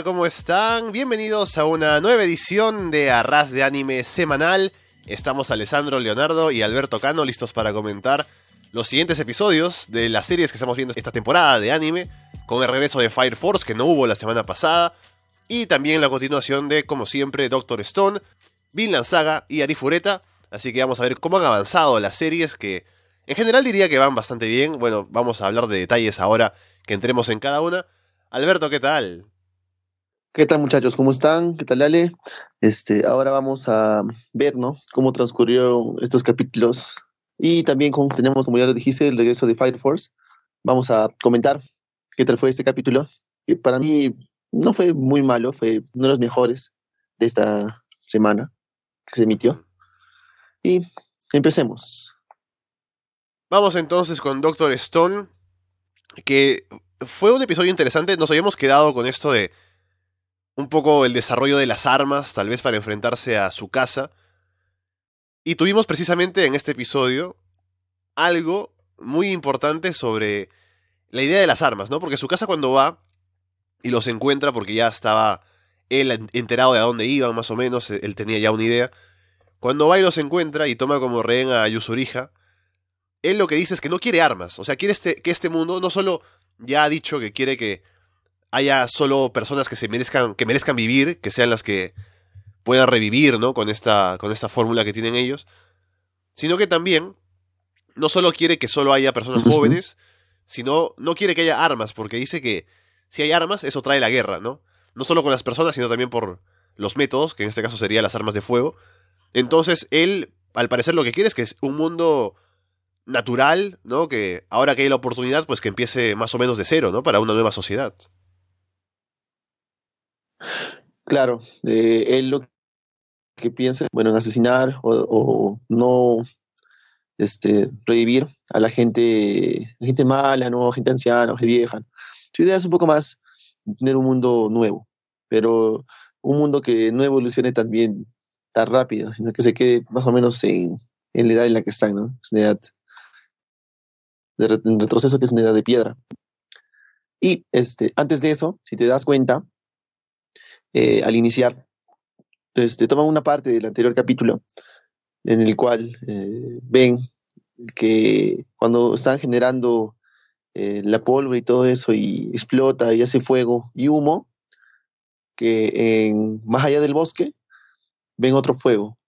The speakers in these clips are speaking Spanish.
¿cómo están? Bienvenidos a una nueva edición de Arras de Anime semanal. Estamos Alessandro, Leonardo y Alberto Cano listos para comentar los siguientes episodios de las series que estamos viendo esta temporada de anime, con el regreso de Fire Force que no hubo la semana pasada, y también la continuación de, como siempre, Doctor Stone, Vinland Saga y Arifureta. Así que vamos a ver cómo han avanzado las series que en general diría que van bastante bien. Bueno, vamos a hablar de detalles ahora que entremos en cada una. Alberto, ¿qué tal? ¿Qué tal muchachos? ¿Cómo están? ¿Qué tal Ale? Este, ahora vamos a ver, ¿no? Cómo transcurrieron estos capítulos y también tenemos, como ya lo dijiste, el regreso de Fire Force. Vamos a comentar qué tal fue este capítulo. Que para mí no fue muy malo, fue uno de los mejores de esta semana que se emitió. Y empecemos. Vamos entonces con Doctor Stone, que fue un episodio interesante. Nos habíamos quedado con esto de un poco el desarrollo de las armas, tal vez para enfrentarse a su casa. Y tuvimos precisamente en este episodio algo muy importante sobre la idea de las armas, ¿no? Porque su casa cuando va y los encuentra, porque ya estaba él enterado de a dónde iban, más o menos, él tenía ya una idea. Cuando va y los encuentra y toma como rehén a Yusurija, él lo que dice es que no quiere armas, o sea, quiere este, que este mundo no solo ya ha dicho que quiere que haya solo personas que se merezcan, que merezcan vivir, que sean las que puedan revivir, ¿no? Con esta, con esta fórmula que tienen ellos, sino que también no solo quiere que solo haya personas jóvenes, sino no quiere que haya armas, porque dice que si hay armas, eso trae la guerra, ¿no? No solo con las personas, sino también por los métodos, que en este caso serían las armas de fuego. Entonces, él, al parecer, lo que quiere es que es un mundo natural, ¿no? Que ahora que hay la oportunidad, pues que empiece más o menos de cero, ¿no? Para una nueva sociedad. Claro, eh, él lo que piensa, bueno, en asesinar o, no este, revivir a la gente, gente mala, ¿no? gente anciana, gente vieja. Su idea es un poco más tener un mundo nuevo, pero un mundo que no evolucione también tan rápido, sino que se quede más o menos en, en la edad en la que están, ¿no? Es una edad de retroceso que es una edad de piedra. Y este, antes de eso, si te das cuenta, eh, al iniciar. Entonces, te toman una parte del anterior capítulo en el cual eh, ven que cuando están generando eh, la pólvora y todo eso y explota y hace fuego y humo, que en, más allá del bosque ven otro fuego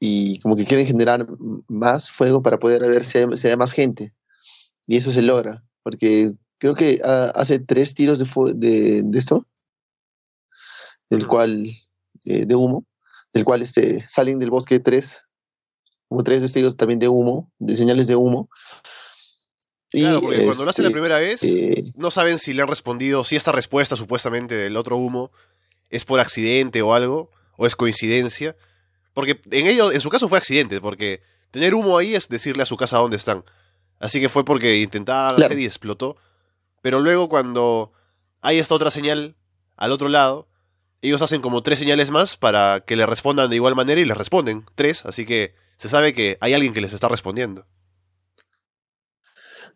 y como que quieren generar más fuego para poder ver si hay, más gente. Y eso se logra, porque creo que ah, hace tres tiros de, de esto del cual, eh, de humo, del cual este, salen del bosque tres, como tres destellos también de humo, de señales de humo. claro, porque cuando lo hacen la este, primera vez, eh, no saben si le han respondido, si esta respuesta supuestamente del otro humo es por accidente o algo, o es coincidencia. Porque en ello, en su caso fue accidente, porque tener humo ahí es decirle a su casa dónde están. Así que fue porque intentaban hacer y explotó. Pero luego cuando hay esta otra señal al otro lado, ellos hacen como tres señales más para que le respondan de igual manera y les responden tres, así que se sabe que hay alguien que les está respondiendo.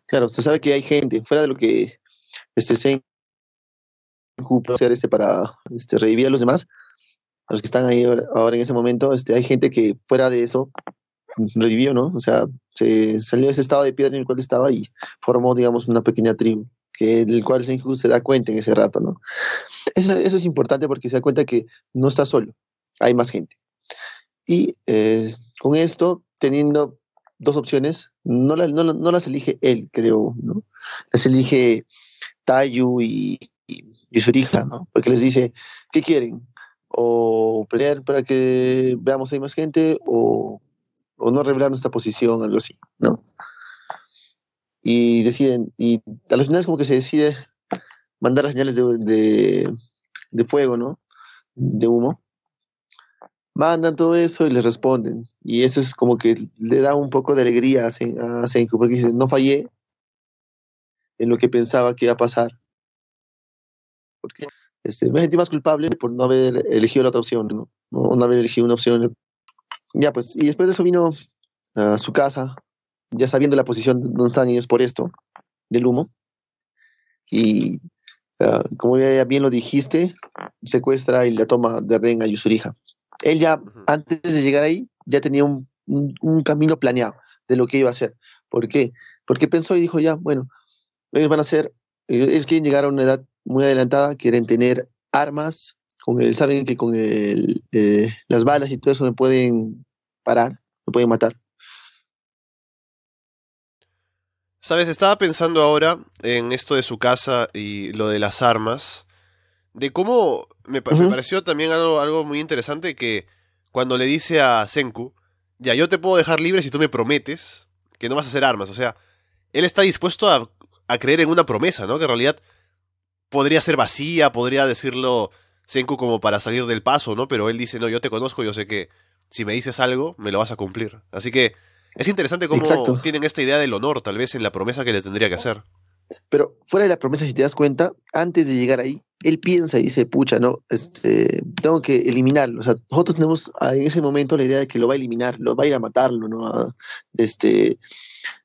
Claro, se sabe que hay gente, fuera de lo que este se hacer este para este, revivir a los demás, a los que están ahí ahora en ese momento, este, hay gente que fuera de eso revivió, ¿no? O sea, se salió de ese estado de piedra en el cual estaba y formó, digamos, una pequeña tribu que del cual Senju se da cuenta en ese rato, ¿no? Eso, es importante porque se da cuenta que no está solo, hay más gente. Y eh, con esto, teniendo dos opciones, no, las elige él, creo, ¿no? Las elige Tayu y, y Yusurija, ¿no? Porque les dice, ¿qué quieren? O pelear para que veamos hay más gente o, o no revelar nuestra posición, algo así, ¿no? Y deciden, y a los finales como que se decide mandar las señales de, de, fuego, ¿no? De humo. Mandan todo eso y les responden. Y eso es como que le da un poco de alegría a, Senku, porque dice, no fallé en lo que pensaba que iba a pasar. Porque este, me sentí más culpable por no haber elegido la otra opción, ¿no? No, no haber elegido una opción. Ya, pues, y después de eso vino a su casa, ya sabiendo la posición donde están ellos por esto, del humo. Y ah, como ya bien lo dijiste, secuestra y la toma de rehén a Yusurija. Él ya, antes de llegar ahí, ya tenía un, un- un camino planeado de lo que iba a hacer. ¿Por qué? Porque pensó y dijo, ya, bueno, ellos van a ser, ellos quieren llegar a una edad muy adelantada, quieren tener armas, con el, saben que con el, eh, las balas y todo eso me pueden parar, me pueden matar. Sabes, estaba pensando ahora en esto de su casa y lo de las armas, de cómo me, pa- me Ujú. pareció también algo, algo muy interesante que cuando le dice a Senku, ya yo te puedo dejar libre si tú me prometes que no vas a hacer armas, o sea, él está dispuesto a, a creer en una promesa, ¿no? Que en realidad podría ser vacía, podría decirlo Senku como para salir del paso, ¿no? Pero él dice, no, yo te conozco, yo sé que si me dices algo, me lo vas a cumplir. Así que es interesante cómo Exacto. tienen esta idea del honor, tal vez en la promesa que le tendría que hacer. Pero fuera de la promesa, si te das cuenta, antes de llegar ahí, él piensa y dice, pucha, no, este, tengo que eliminarlo. O sea, nosotros tenemos en ese momento la idea de que lo va a eliminar, lo va a ir a matarlo, ¿no? A, este,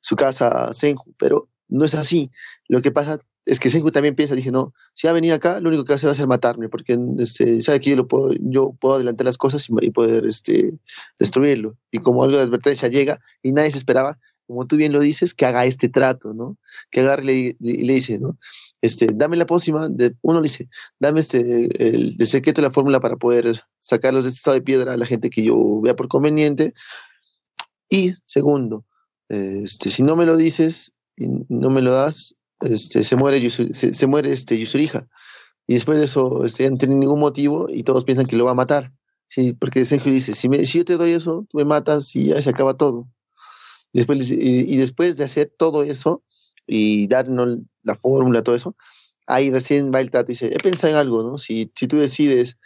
su casa a Senju, pero no es así. Lo que pasa es que Senju también piensa, dice, no, si va a venir acá, lo único que va a hacer va a ser matarme, porque este, sabe que yo, lo puedo, yo puedo adelantar las cosas y, y poder este, destruirlo. Y como algo de advertencia llega y nadie se esperaba, como tú bien lo dices, que haga este trato, ¿no? Que agarre y le, dice, ¿no? Este, dame la pócima, de, uno le dice, dame este, el, secreto de la fórmula para poder sacarlos de este estado de piedra a la gente que yo vea por conveniente. Y segundo, este, si no me lo dices y no me lo das, este, se muere, se, se muere este, Yusurija. Y después de eso, este, ya no tiene ningún motivo y todos piensan que lo va a matar. Sí, porque Senju dice, si, me- si yo te doy eso, tú me matas y ya se acaba todo. Y después, de hacer todo eso y darnos la fórmula, todo eso, ahí recién va el trato y dice, he pensado en algo, ¿no? Si, tú decides,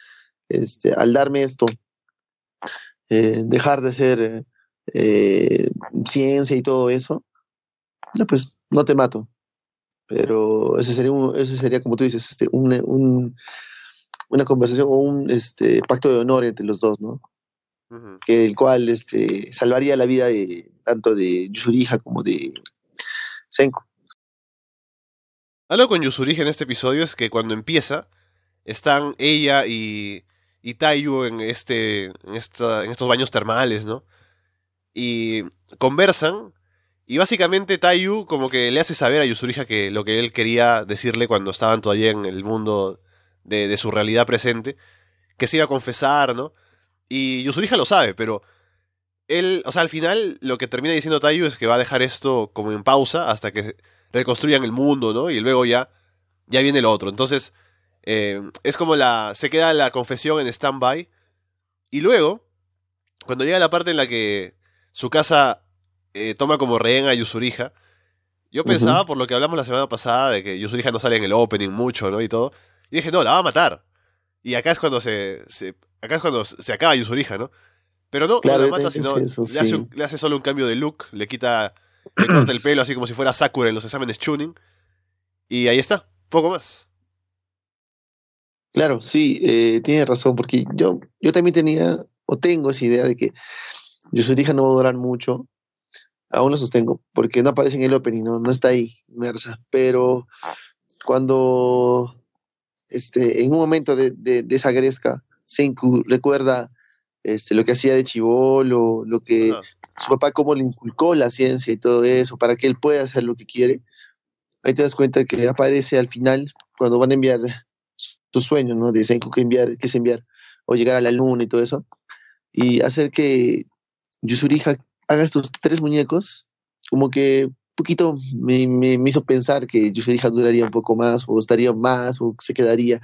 este, al darme esto, eh, dejar de hacer eh, eh, ciencia y todo eso, pues no te mato. Pero ese sería, un, ese sería como tú dices, este, un, un- una conversación o un este, pacto de honor entre los dos, ¿no? Que el cual este, salvaría la vida de tanto de Yusurija como de Senku. Algo con Yusurige en este episodio es que cuando empieza, están ella y, y Taiyu en, este, en, esta, en estos baños termales, ¿no? Y conversan, y básicamente Taiyu como que le hace saber a Yusurija que lo que él quería decirle cuando estaban todavía en el mundo de, de su realidad presente, que se iba a confesar, ¿no? Y Yusurija lo sabe, pero él, o sea, al final lo que termina diciendo Taiyu es que va a dejar esto como en pausa hasta que reconstruyan el mundo, ¿no? Y luego ya, ya viene lo otro. Entonces, eh, es como la. Se queda la confesión en stand-by. Y luego, cuando llega la parte en la que su casa eh, toma como rehén a Yusurija, yo pensaba, por lo que hablamos la semana pasada, de que Yusurija no sale en el opening mucho, ¿no? Y todo. Y dije, no, la va a matar. Y acá es cuando se. se- acá es cuando se acaba Yusurija, ¿no? Pero no, Claro, no la mata, sino pensé eso, le, hace sí. un- le hace solo un cambio de look, le quita, le corta el pelo así como si fuera Sakura en los exámenes tuning. Y ahí está, poco más. Claro, sí, eh, tiene razón, porque yo, yo también tenía o tengo esa idea de que Yusurija no va a durar mucho. Aún lo sostengo, porque no aparece en el opening, no, no está ahí inmersa. Pero cuando este, en un momento de, de, de esa gresca, Senku recuerda este, lo que hacía de chivolo, lo que su papá cómo le inculcó la ciencia y todo eso para que él pueda hacer lo que quiere. Ahí te das cuenta que aparece al final cuando van a enviar sus sueños, ¿no? De Senku que enviar, que es enviar o llegar a la luna y todo eso y hacer que Yusurija haga estos tres muñecos, como que un poquito me, me, me hizo pensar que Yusurija duraría un poco más o estaría más o se quedaría,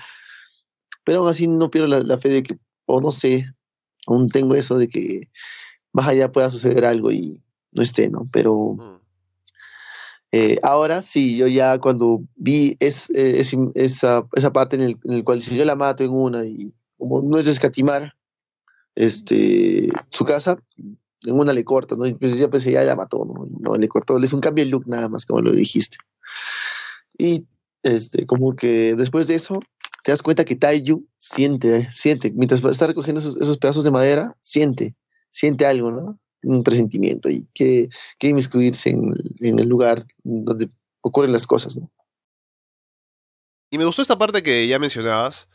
pero aún así no pierdo la, la fe de que, o no sé, aún tengo eso de que más allá pueda suceder algo y no esté, ¿no? Pero Mm. eh, ahora sí, yo ya cuando vi es, eh, es- esa, esa parte en el, en el cual si yo la mato en una y como no es escatimar este, su casa, en una le corto, ¿no? Y pues ya pensé, ya la mató, ¿no? No, le cortó, le hizo un cambio de look nada más, como lo dijiste. Y este, como que después de eso, te das cuenta que Taiyu siente, siente, mientras está recogiendo esos, esos pedazos de madera, siente, siente algo, ¿no? Un presentimiento y que quiere inmiscuirse en, en el lugar donde ocurren las cosas, ¿no? Y me gustó esta parte que ya mencionabas,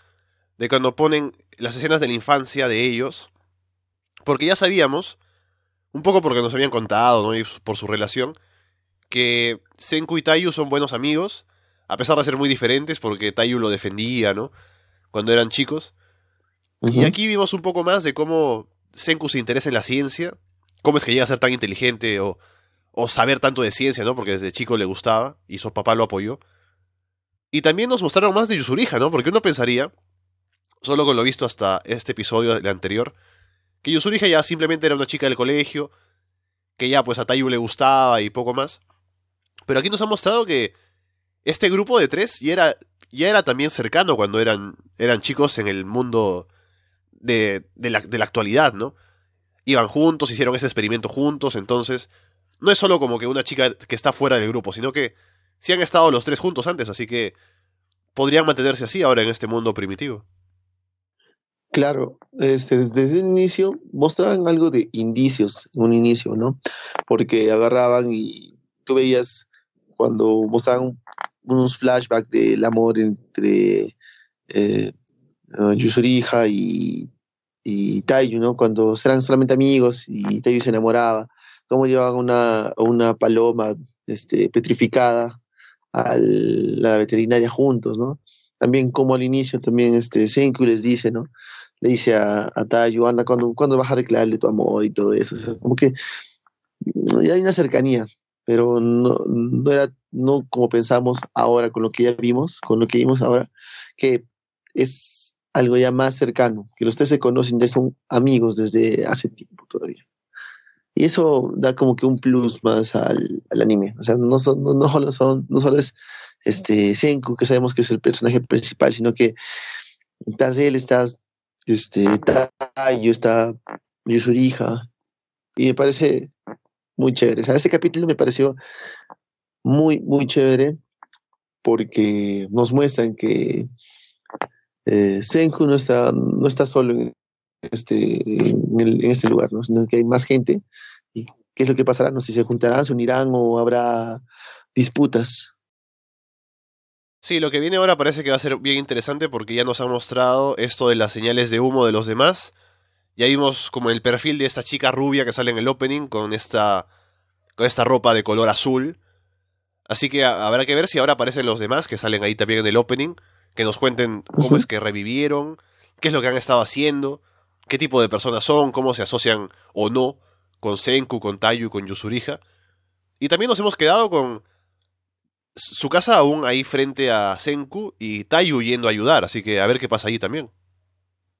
de cuando ponen las escenas de la infancia de ellos, porque ya sabíamos, un poco porque nos habían contado, ¿no? Y por su relación, que Senku y Tayu son buenos amigos, a pesar de ser muy diferentes, porque Tayu lo defendía, ¿no? Cuando eran chicos. Y aquí vimos un poco más de cómo Senku se interesa en la ciencia, cómo es que llega a ser tan inteligente o, o saber tanto de ciencia, ¿no? Porque desde chico le gustaba y su papá lo apoyó. Y también nos mostraron más de Yusurija, ¿no? Porque uno pensaría, solo con lo visto hasta este episodio del anterior, que Yusurija ya simplemente era una chica del colegio, que ya pues a Tayu le gustaba y poco más. Pero aquí nos ha mostrado que este grupo de tres ya era, era también cercano cuando eran, eran chicos en el mundo de, de, la, de la actualidad, ¿no? Iban juntos, hicieron ese experimento juntos, entonces no es solo como que una chica que está fuera del grupo, sino que sí han estado los tres juntos antes, así que podrían mantenerse así ahora en este mundo primitivo. Claro, este, desde el inicio mostraban algo de indicios, un inicio, ¿no? Porque agarraban y tú veías cuando mostraban unos flashbacks del amor entre eh, Yusurija y, y Taiyu, ¿no? Cuando eran solamente amigos y Taiyu se enamoraba, cómo llevaban una, una paloma este, petrificada a la veterinaria juntos, ¿no? También como al inicio también este Senku les dice, ¿no? Le dice a, a Tayu, anda, ¿cuándo, ¿cuándo vas a reclamarle tu amor y todo eso? O sea, como que ya hay una cercanía, pero no, no era no como pensamos ahora con lo que ya vimos, con lo que vimos ahora, que es algo ya más cercano, que los tres se conocen, ya son amigos desde hace tiempo todavía. Y eso da como que un plus más al, al anime. O sea, no, son, no, no, solo son, no solo es este Senku, que sabemos que es el personaje principal, sino que estás él, está este, Tayo, está Yusurija, y me parece muy chévere. O sea, este capítulo me pareció muy, muy chévere porque nos muestran que eh, Senku no está, no está solo en este, en, el, en, este lugar, ¿no? sino que hay más gente. ¿Y qué es lo que pasará? No sé si se juntarán, se unirán o habrá disputas. Sí, lo que viene ahora parece que va a ser bien interesante porque ya nos han mostrado esto de las señales de humo de los demás. Ya vimos como el perfil de esta chica rubia que sale en el opening con esta, con esta ropa de color azul. Así que habrá que ver si ahora aparecen los demás que salen ahí también en el opening, que nos cuenten cómo es que revivieron, qué es lo que han estado haciendo, qué tipo de personas son, cómo se asocian o no con Senku, con Tayu con Yusurija. Y también nos hemos quedado con su casa aún ahí frente a Senku y Tayu yendo a ayudar, así que a ver qué pasa ahí también.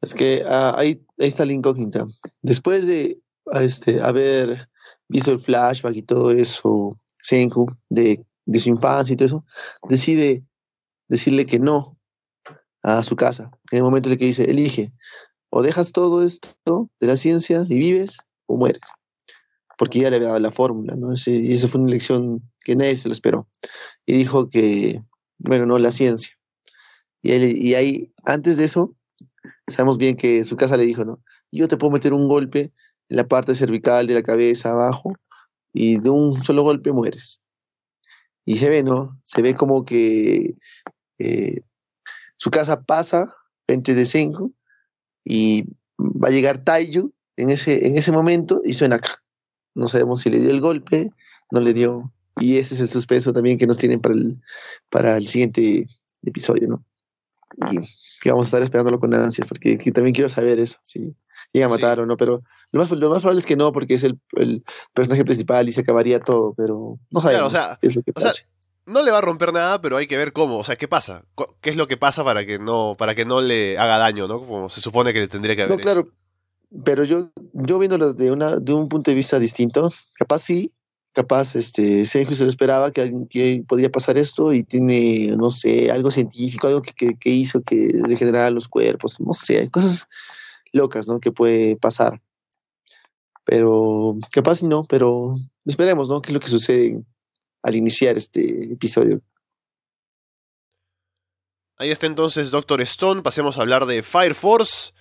Es que uh, ahí, ahí, está la incógnita. Después de este, haber visto el flashback y todo eso, Senku, de, de su infancia y todo eso, decide decirle que no a su casa. En el momento en el que dice, elige, o dejas todo esto de la ciencia y vives, o mueres. Porque ya le había dado la fórmula, ¿no? Y esa fue una elección que nadie se lo esperó. Y dijo que, bueno, no, la ciencia. Y, él, y ahí, antes de eso, sabemos bien que su casa le dijo, ¿no? Yo te puedo meter un golpe en la parte cervical de la cabeza abajo y de un solo golpe mueres. Y se ve, ¿no? Se ve como que eh, su casa pasa frente de Senku y va a llegar Taiyu en ese, en ese momento y suena no sabemos si le dio el golpe, no le dio. Y ese es el suspenso también que nos tienen para el, para el siguiente episodio, ¿no? Y que vamos a estar esperándolo con ansias, porque también quiero saber eso, si llega a matar sí. o no, pero lo más, lo más probable es que no, porque es el, el personaje principal y se acabaría todo, pero no sabemos claro, o sea, qué es lo que pasa. O sea, no le va a romper nada, pero hay que ver cómo, o sea, qué pasa, qué es lo que pasa para que no, para que no le haga daño, ¿no? Como se supone que le tendría que haber. No, claro, pero yo, yo viéndolo de una, de un punto de vista distinto, capaz sí, capaz este Sergio se lo esperaba que, alguien, que podía pasar esto y tiene, no sé, algo científico, algo que, que, hizo que regenerara los cuerpos, no sé, cosas locas, ¿no? Que puede pasar. Pero capaz no, pero esperemos, ¿no? ¿Qué es lo que sucede al iniciar este episodio? Ahí está entonces Doctor Stone, pasemos a hablar de Fire Force.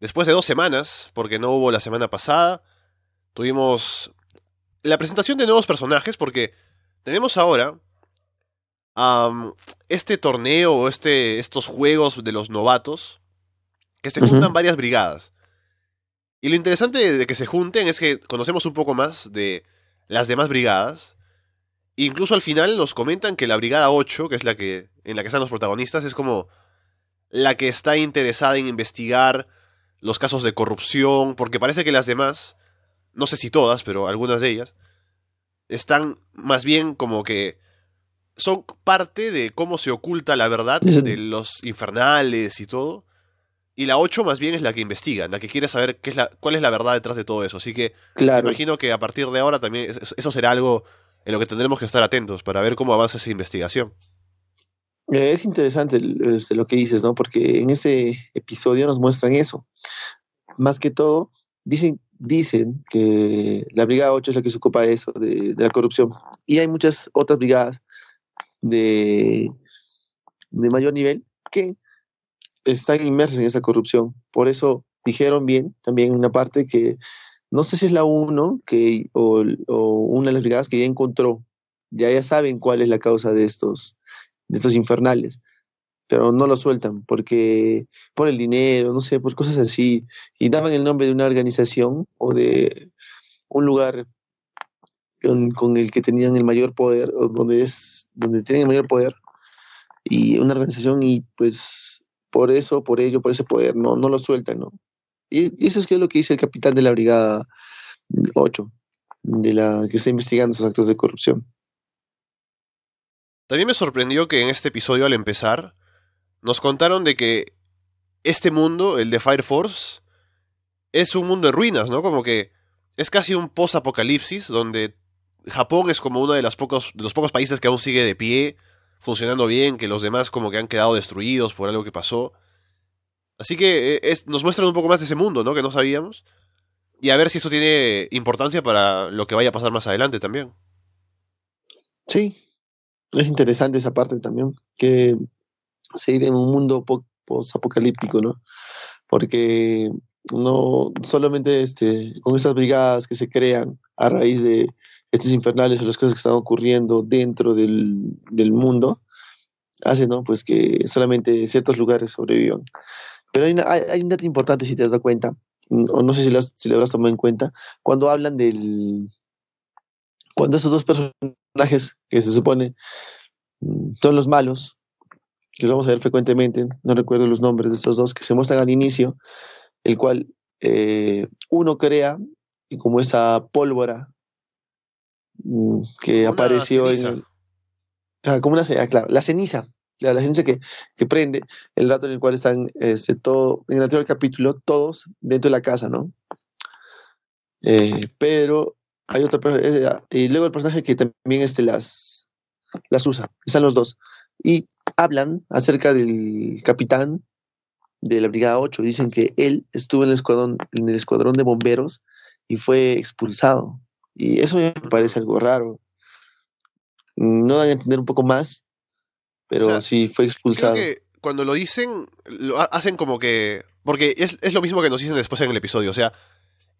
Después de dos semanas, porque no hubo la semana pasada, tuvimos la presentación de nuevos personajes, porque tenemos ahora este torneo o este, estos juegos de los novatos, que se juntan varias brigadas. Y lo interesante de que se junten es que conocemos un poco más de las demás brigadas. Incluso al final nos comentan que la brigada 8, que es la que en la que están los protagonistas, es como la que está interesada en investigar los casos de corrupción, porque parece que las demás, no sé si todas, pero algunas de ellas, están más bien como que son parte de cómo se oculta la verdad de los infernales y todo. Y la 8 más bien es la que investiga, la que quiere saber qué es la, cuál es la verdad detrás de todo eso. Así que claro. imagino que a partir de ahora también eso será algo en lo que tendremos que estar atentos para ver cómo avanza esa investigación. Eh, es interesante este, lo que dices, ¿no? Porque en ese episodio nos muestran eso. Más que todo, dicen, dicen que la Brigada 8 es la que se ocupa de eso, de, la corrupción. Y hay muchas otras brigadas de, de mayor nivel que están inmersas en esa corrupción. Por eso dijeron bien también una parte que no sé si es la 1 que, o, o, una de las brigadas que ya encontró, ya, ya saben cuál es la causa de estos, de estos infernales, pero no lo sueltan porque por el dinero, no sé, por cosas así, y daban el nombre de una organización o de un lugar con, el que tenían el mayor poder, donde es, donde tienen el mayor poder, y una organización, y pues por eso, por ello, por ese poder, no, no lo sueltan, ¿no? Y, eso es que lo que dice el capitán de la Brigada 8, de la que está investigando esos actos de corrupción. También me sorprendió que en este episodio al empezar nos contaron de que este mundo, el de Fire Force, es un mundo de ruinas, ¿no? Como que es casi un post-apocalipsis donde Japón es como uno de, los pocos, de los pocos países que aún sigue de pie, funcionando bien, que los demás como que han quedado destruidos por algo que pasó. Así que eh, nos muestran un poco más de ese mundo, ¿no? Que no sabíamos. Y a ver si eso tiene importancia para lo que vaya a pasar más adelante también. Sí, es interesante esa parte también, que se vive en un mundo post-apocalíptico, ¿no? Porque no solamente este, con esas brigadas que se crean a raíz de estos infernales o las cosas que están ocurriendo dentro del, del mundo, hace ¿no? pues que solamente ciertos lugares sobrevivan. Pero hay, hay, un dato importante si te has dado cuenta, o no sé si lo, si lo habrás tomado en cuenta, cuando hablan del... Cuando esos dos personajes que se supone mm, son los malos, que los vamos a ver frecuentemente, no recuerdo los nombres de estos dos, que se muestran al inicio, el cual eh, uno crea y como esa pólvora mm, que apareció en ah, como una ah, claro, la ceniza, la ceniza que, que, prende el rato en el cual están este, todo, en el anterior capítulo, todos dentro de la casa, ¿no? Eh, pero hay otro eh, y luego el personaje que también este, las, las usa, están los dos. Y hablan acerca del capitán de la Brigada 8. Dicen que él estuvo en el escuadrón, en el escuadrón de bomberos y fue expulsado. Y eso me parece algo raro. No dan a entender un poco más, pero sí fue expulsado. Creo que cuando lo dicen, lo hacen como que. Porque es, es, lo mismo que nos dicen después en el episodio. O sea,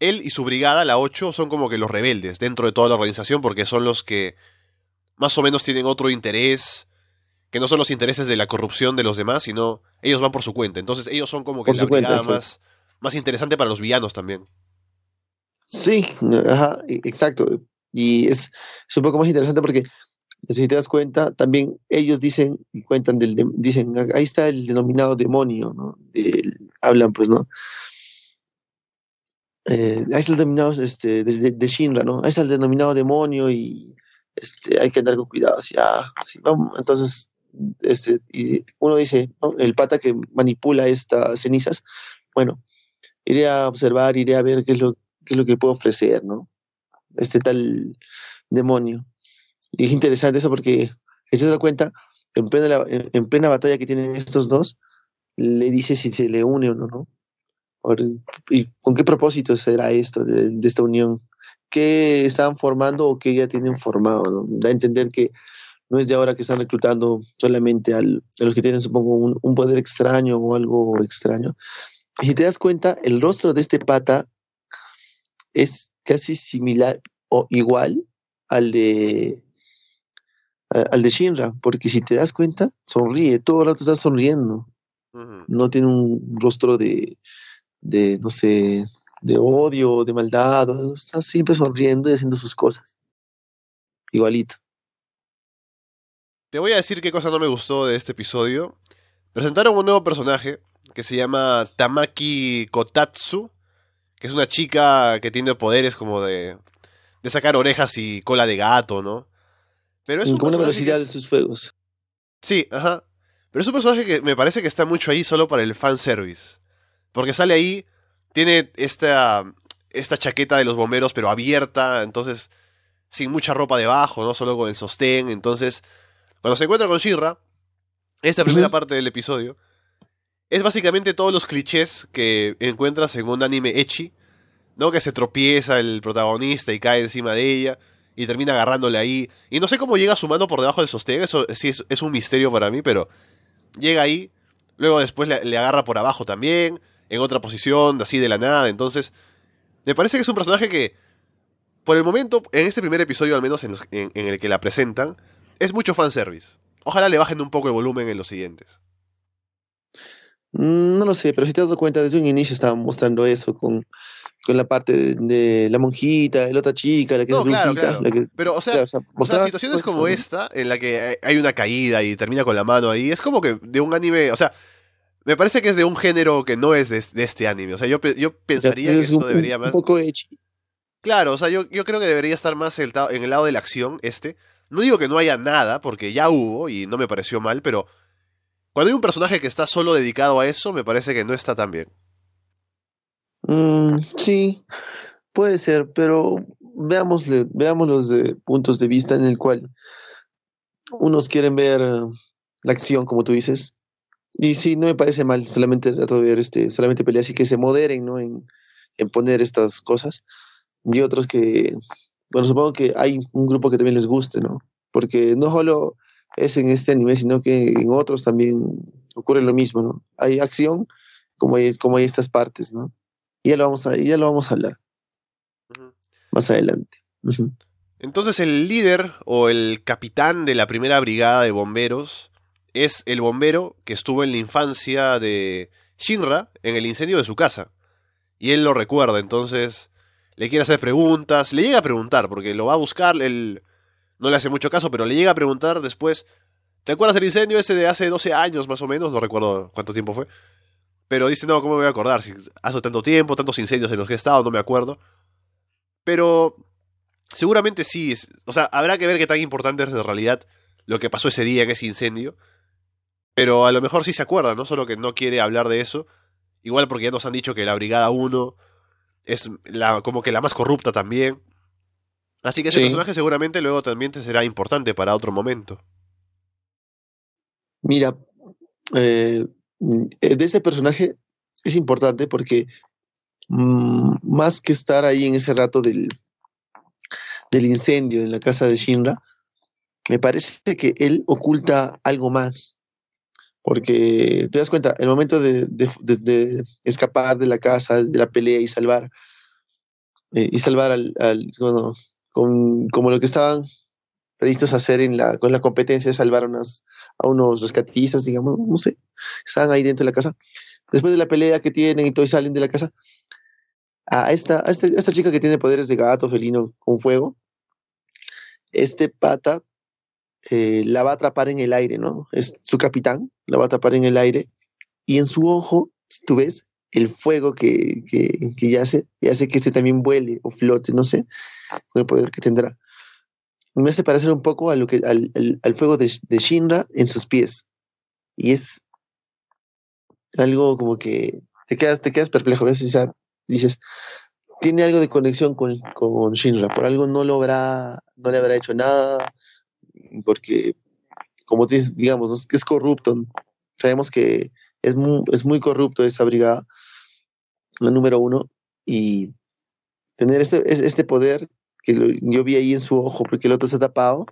él y su brigada, la 8, son como que los rebeldes dentro de toda la organización porque son los que más o menos tienen otro interés que no son los intereses de la corrupción de los demás, sino ellos van por su cuenta. Entonces ellos son como que la brigada más, más interesante para los villanos también. Sí, ajá, e, exacto. Y es, un poco más interesante porque si te das cuenta, también ellos dicen y cuentan del dicen ahí está el denominado demonio, ¿no? hablan pues, ¿no? Eh, ahí está el denominado este, de, Shinra, ¿no? Ahí está el denominado demonio y este, hay que andar con cuidado. Así, ah, vamos. Entonces, este, y uno dice, el pata que manipula estas cenizas, bueno, iré a observar, iré a ver qué es lo, qué es lo que puedo ofrecer, ¿no? Este tal demonio. Y es interesante eso porque, se da cuenta, en plena, en plena batalla que tienen estos dos, le dice si se le une o no, ¿no? ¿Y con qué propósito será esto, de, esta unión? ¿Qué están formando o qué ya tienen formado? ¿no? Da a entender que no es de ahora que están reclutando solamente a los que tienen, supongo, un, poder extraño o algo extraño. Y si te das cuenta, el rostro de este pata es casi similar o igual al de al de Shinra, porque si te das cuenta, sonríe, todo el rato está sonriendo. No tiene un rostro de, de, no sé, de odio, de maldad, está siempre sonriendo y haciendo sus cosas. Igualito. Te voy a decir qué cosa no me gustó de este episodio. Presentaron un nuevo personaje que se llama Tamaki Kotatsu, que es una chica que tiene poderes como de, de sacar orejas y cola de gato, ¿no? Pero es una velocidad de sus fuegos. Sí, ajá. Pero es un personaje que me parece que está mucho ahí solo para el fanservice. Porque sale ahí, tiene esta, esta chaqueta de los bomberos, pero abierta, entonces sin mucha ropa debajo, ¿no? Solo con el sostén. Entonces, cuando se encuentra con Shirra, esta primera parte del episodio, es básicamente todos los clichés que encuentras en un anime echi, ¿no? Que se tropieza el protagonista y cae encima de ella y termina agarrándole ahí. Y no sé cómo llega su mano por debajo del sostén, eso sí es, un misterio para mí, pero llega ahí, luego después le, agarra por abajo también, en otra posición, así de la nada. Entonces, me parece que es un personaje que, por el momento, en este primer episodio al menos en, en el que la presentan, es mucho fanservice. Ojalá le bajen un poco el volumen en los siguientes. Mm, no lo sé, pero si te has dado cuenta, desde un inicio estaban mostrando eso con, con la parte de, la monjita, la otra chica, la que es claro, pero, o sea, situaciones como esta, en la que hay una caída y termina con la mano ahí, es como que de un anime, o sea, me parece que es de un género que no es de, este anime. O sea, yo, yo pensaría que esto debería más. Un poco. Claro, o sea, yo, yo creo que debería estar más en el lado de la acción, este. No digo que no haya nada, porque ya hubo y no me pareció mal, pero cuando hay un personaje que está solo dedicado a eso, me parece que no está tan bien. Mm, sí, puede ser, pero veamos veámoslos de puntos de vista en el cual unos quieren ver eh, la acción, como tú dices, y sí, no me parece mal solamente trato de ver este, solamente peleas y que se moderen, ¿no? En, en poner estas cosas. Y otros que, bueno, supongo que hay un grupo que también les guste, ¿no? Porque no solo es en este anime, sino que en otros también ocurre lo mismo, ¿no? Hay acción como hay, como hay estas partes, ¿no? Y ya lo vamos a, ya lo vamos a hablar más adelante. Entonces el líder o el capitán de la primera brigada de bomberos es el bombero que estuvo en la infancia de Shinra en el incendio de su casa. Y él lo recuerda, entonces le quiere hacer preguntas, le llega a preguntar, porque lo va a buscar, el no le hace mucho caso, pero le llega a preguntar después, ¿te acuerdas del incendio ese de hace 12 años más o menos? No recuerdo cuánto tiempo fue. Pero dice, no, ¿cómo me voy a acordar? Hace tanto tiempo, tantos incendios en los que he estado, no me acuerdo. Pero seguramente sí, o sea, habrá que ver qué tan importante es en realidad lo que pasó ese día en ese incendio. Pero a lo mejor sí se acuerda, no solo que no quiere hablar de eso. Igual porque ya nos han dicho que la Brigada 1 es la, como que la más corrupta también. Así que ese personaje seguramente luego también te será importante para otro momento. Mira, eh, de ese personaje es importante porque mm, más que estar ahí en ese rato del, del incendio en la casa de Shinra, me parece que él oculta algo más. Porque te das cuenta, el momento de, escapar de la casa, de la pelea y salvar, eh, y salvar al, bueno, como lo que estaban previstos a hacer en la, con la competencia, salvar a, a unos rescatistas, digamos, no sé, estaban ahí dentro de la casa. Después de la pelea que tienen y todo y salen de la casa, a esta, a esta, esta chica que tiene poderes de gato, felino, con fuego, este pata eh, la va a atrapar en el aire, ¿no? Es su capitán, la va a atrapar en el aire y en su ojo, tú ves, el fuego que, que, que ya hace, y hace que este también vuele o flote, no sé, con el poder que tendrá. Me hace parecer un poco a lo que, al, al, fuego de, de, Shinra en sus pies. Y es algo como que te quedas, te quedas perplejo. ¿ves? dices, tiene algo de conexión con, con Shinra. Por algo no, logra, no le habrá hecho nada. Porque, como dices, digamos, es corrupto. Sabemos que es muy, es muy corrupto esa brigada, la número uno. Y tener este, este poder que yo vi ahí en su ojo porque el otro se ha tapado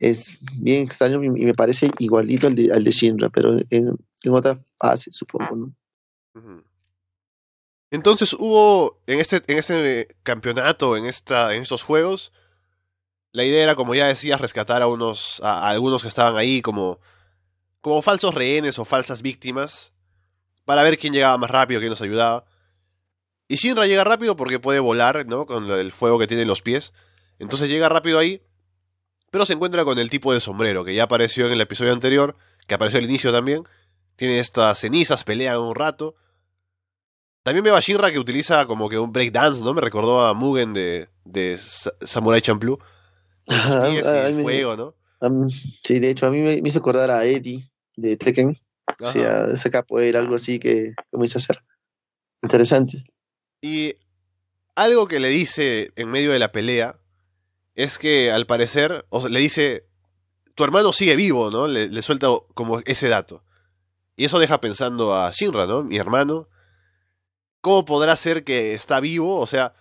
es bien extraño y me parece igualito al de, al de Shinra, pero en, otra fase, supongo, ¿no? Entonces hubo en este, en este campeonato, en, esta, en estos juegos, La idea era, como ya decías, rescatar a unos. a, algunos que estaban ahí como. como falsos rehenes o falsas víctimas. Para ver quién llegaba más rápido, quién nos ayudaba. Y Shinra llega rápido porque puede volar, ¿no? Con el fuego que tiene en los pies. Entonces llega rápido ahí. Pero se encuentra con el tipo de sombrero que ya apareció en el episodio anterior. Que apareció al inicio también. Tiene estas cenizas, pelean un rato. También veo a Shinra que utiliza como que un breakdance, ¿no? Me recordó a Mugen de, de Sa- Samurai Champloo. Ajá, y el fuego, ¿no? Am, sí, de hecho, a mí me, me hizo acordar a Eddie de Tekken. O Ajá. sea, esa capoeira, algo así que, que me hizo hacer. Interesante. Y algo que le dice en medio de la pelea es que al parecer, o sea, le dice, tu hermano sigue vivo, ¿no? Le, le suelta como ese dato. Y eso deja pensando a Shinra, ¿no? Mi hermano. ¿Cómo podrá ser que está vivo? O sea,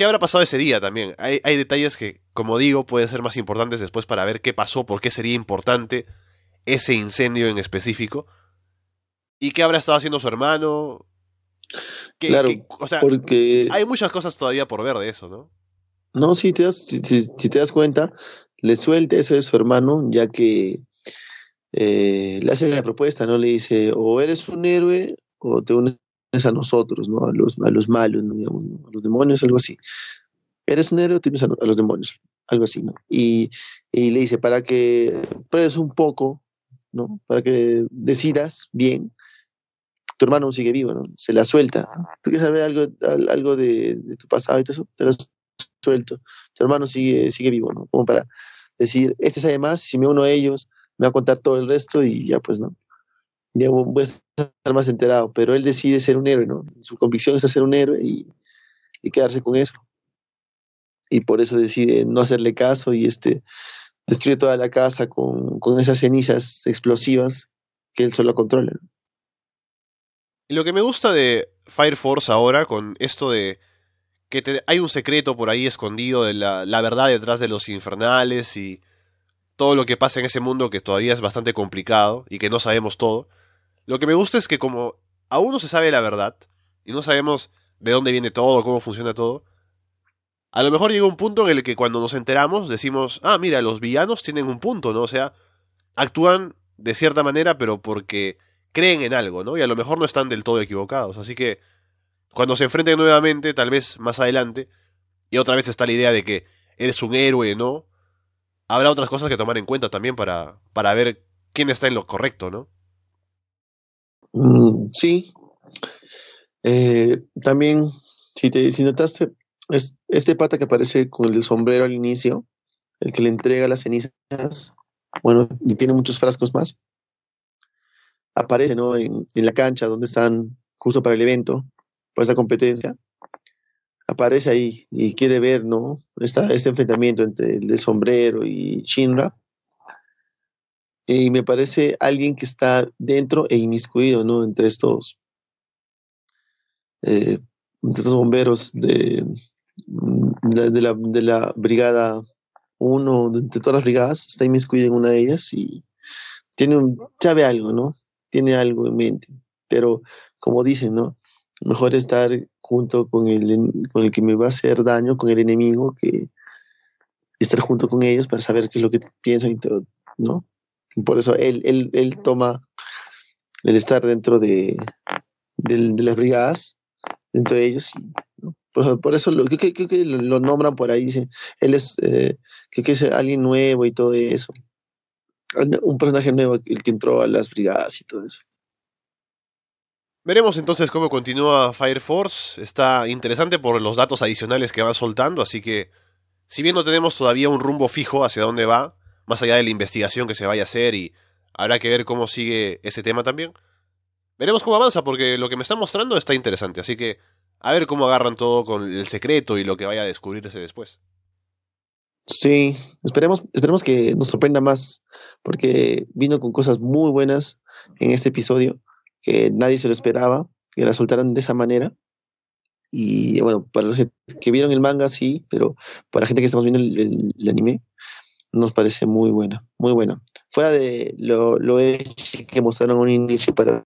¿qué habrá pasado ese día también? Hay, hay detalles que, como digo, pueden ser más importantes después para ver qué pasó, por qué sería importante ese incendio en específico. ¿Y qué habrá estado haciendo su hermano? ¿Qué- Claro, qué- o sea, Porque, hay muchas cosas todavía por ver de eso, ¿no? no, si te, das, si, si- si te das cuenta, le suelta eso de su hermano, ya que eh, le hace la propuesta, ¿no? Le dice, o eres un héroe o te unes a nosotros, ¿no? A los, a los malos, a los demonios, algo así. Eres un héroe unes a, los demonios, algo así, ¿no? Y, y le dice, para que pruebes un poco, ¿no? Para que decidas bien, tu hermano aún sigue vivo, ¿no? Se la suelta. ¿Tú quieres saber algo, al- algo de, tu pasado y todo eso? Te lo suelto. Tu hermano sigue, sigue vivo, ¿no? Como para decir, este sabe más, si me uno a ellos, me va a contar todo el resto y ya pues, ¿no? Ya voy a estar más enterado, pero él decide ser un héroe, ¿no? Su convicción es ser un héroe y, y quedarse con eso. Y por eso decide no hacerle caso y este destruye toda la casa con, con esas cenizas explosivas que él solo controla. Y lo que me gusta de Fire Force ahora, con esto de que te- hay un secreto por ahí escondido de la, la verdad detrás de los infernales y todo lo que pasa en ese mundo que todavía es bastante complicado y que no sabemos todo. Lo que me gusta es que como aún no se sabe la verdad y no sabemos de dónde viene todo, cómo funciona todo, a lo mejor llega un punto en el que cuando nos enteramos decimos, ah, mira, los villanos tienen un punto, ¿no? O sea, actúan de cierta manera, pero porque creen en algo, ¿no? Y a lo mejor no están del todo equivocados. Así que cuando se enfrenten nuevamente, tal vez más adelante, y otra vez está la idea de que eres un héroe, ¿no? Habrá otras cosas que tomar en cuenta también para, para ver quién está en lo correcto, ¿no? Mm, sí. Eh, también, si, te, si notaste, es, este pata que aparece con el sombrero al inicio, el que le entrega las cenizas, bueno, y tiene muchos frascos más, aparece ¿no? en, en la cancha donde están justo para el evento, para esta competencia. Aparece ahí y quiere ver ¿no? Esta, este enfrentamiento entre el del sombrero y Shinra. Y me parece alguien que está dentro e inmiscuido, ¿no? Entre estos, eh, entre estos bomberos de, de, de la, de la brigada 1, de, todas las brigadas, está inmiscuido en una de ellas y tiene un, sabe algo, ¿no? Tiene algo en mente. Pero, como dicen, ¿no? Mejor estar junto con el, con el que me va a hacer daño, con el enemigo, que estar junto con ellos para saber qué es lo que piensan y todo, ¿no? Por eso él, él, él toma el estar dentro de, de las brigadas, dentro de ellos. por, por eso lo, creo, que, creo que lo, lo nombran por ahí, él es, eh, creo que es alguien nuevo y todo eso. Un personaje nuevo, el que entró a las brigadas y todo eso. Veremos entonces cómo continúa Fire Force. Está interesante por los datos adicionales que van soltando, así que si bien no tenemos todavía un rumbo fijo hacia dónde va, más allá de la investigación que se vaya a hacer y habrá que ver cómo sigue ese tema también, veremos cómo avanza porque lo que me está mostrando está interesante, así que a ver cómo agarran todo con el secreto y lo que vaya a descubrirse después. Sí, esperemos, esperemos que nos sorprenda más, porque vino con cosas muy buenas en este episodio, que nadie se lo esperaba, que la soltaran de esa manera. Y bueno, para los que- vieron el manga, sí, pero para la gente que estamos viendo el anime, nos parece muy buena, muy buena. Fuera de lo, lo que mostraron un inicio para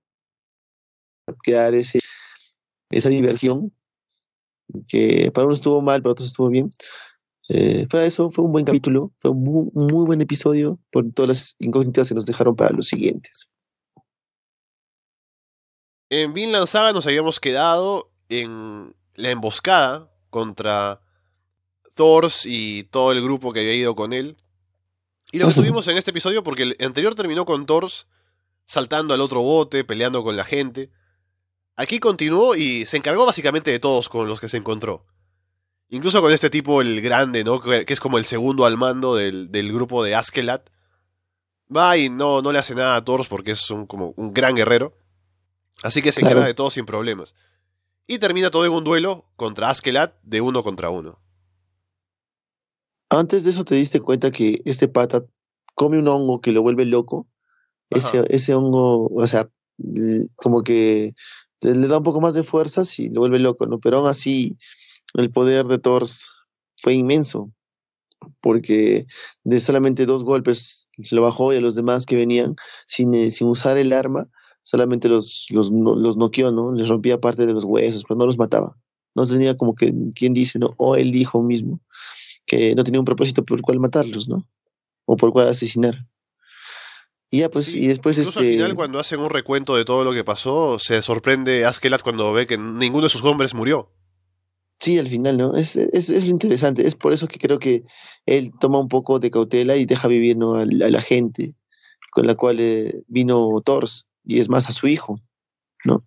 crear ese, esa diversión, que para unos estuvo mal, para otros estuvo bien. Eh, fuera de eso, fue un buen capítulo, fue un muy, muy buen episodio por todas las incógnitas que nos dejaron para los siguientes. En Vinland Saga nos habíamos quedado en la emboscada contra Thors y todo el grupo que había ido con él. Y lo que tuvimos en este episodio, porque el anterior terminó con Thors saltando al otro bote, peleando con la gente. Aquí continuó y se encargó básicamente de todos con los que se encontró. Incluso con este tipo, el grande, ¿no? Que es como el segundo al mando del, del grupo de Askelat. Va y no, no le hace nada a Thors porque es un, como un gran guerrero. Así que se Claro. encarga de todo sin problemas. Y termina todo en un duelo contra Askelat de uno contra uno. Antes de eso te diste cuenta que este pata come un hongo que lo vuelve loco. Ese, Ajá. ese hongo, o sea, como que le da un poco más de fuerzas y lo vuelve loco, ¿no? Pero aún así, el poder de Thor fue inmenso, porque de solamente dos golpes se lo bajó y a los demás que venían sin, eh, sin usar el arma, solamente los, los, los noqueó, ¿no? Les rompía parte de los huesos, pero no los mataba. No tenía como que, quien dice, ¿no? O él dijo mismo que no tenía un propósito por el cual matarlos, ¿no? O por el cual asesinar. Y ya, pues, Sí, y después este. al final, cuando hacen un recuento de todo lo que pasó, se sorprende Askelat cuando ve que ninguno de sus hombres murió. Sí, al final, ¿no? Es, es, es lo interesante. Es por eso que creo que él toma un poco de cautela y deja vivir, ¿no? a, la a la gente con la cual eh, vino Thors, y es más a su hijo, ¿no?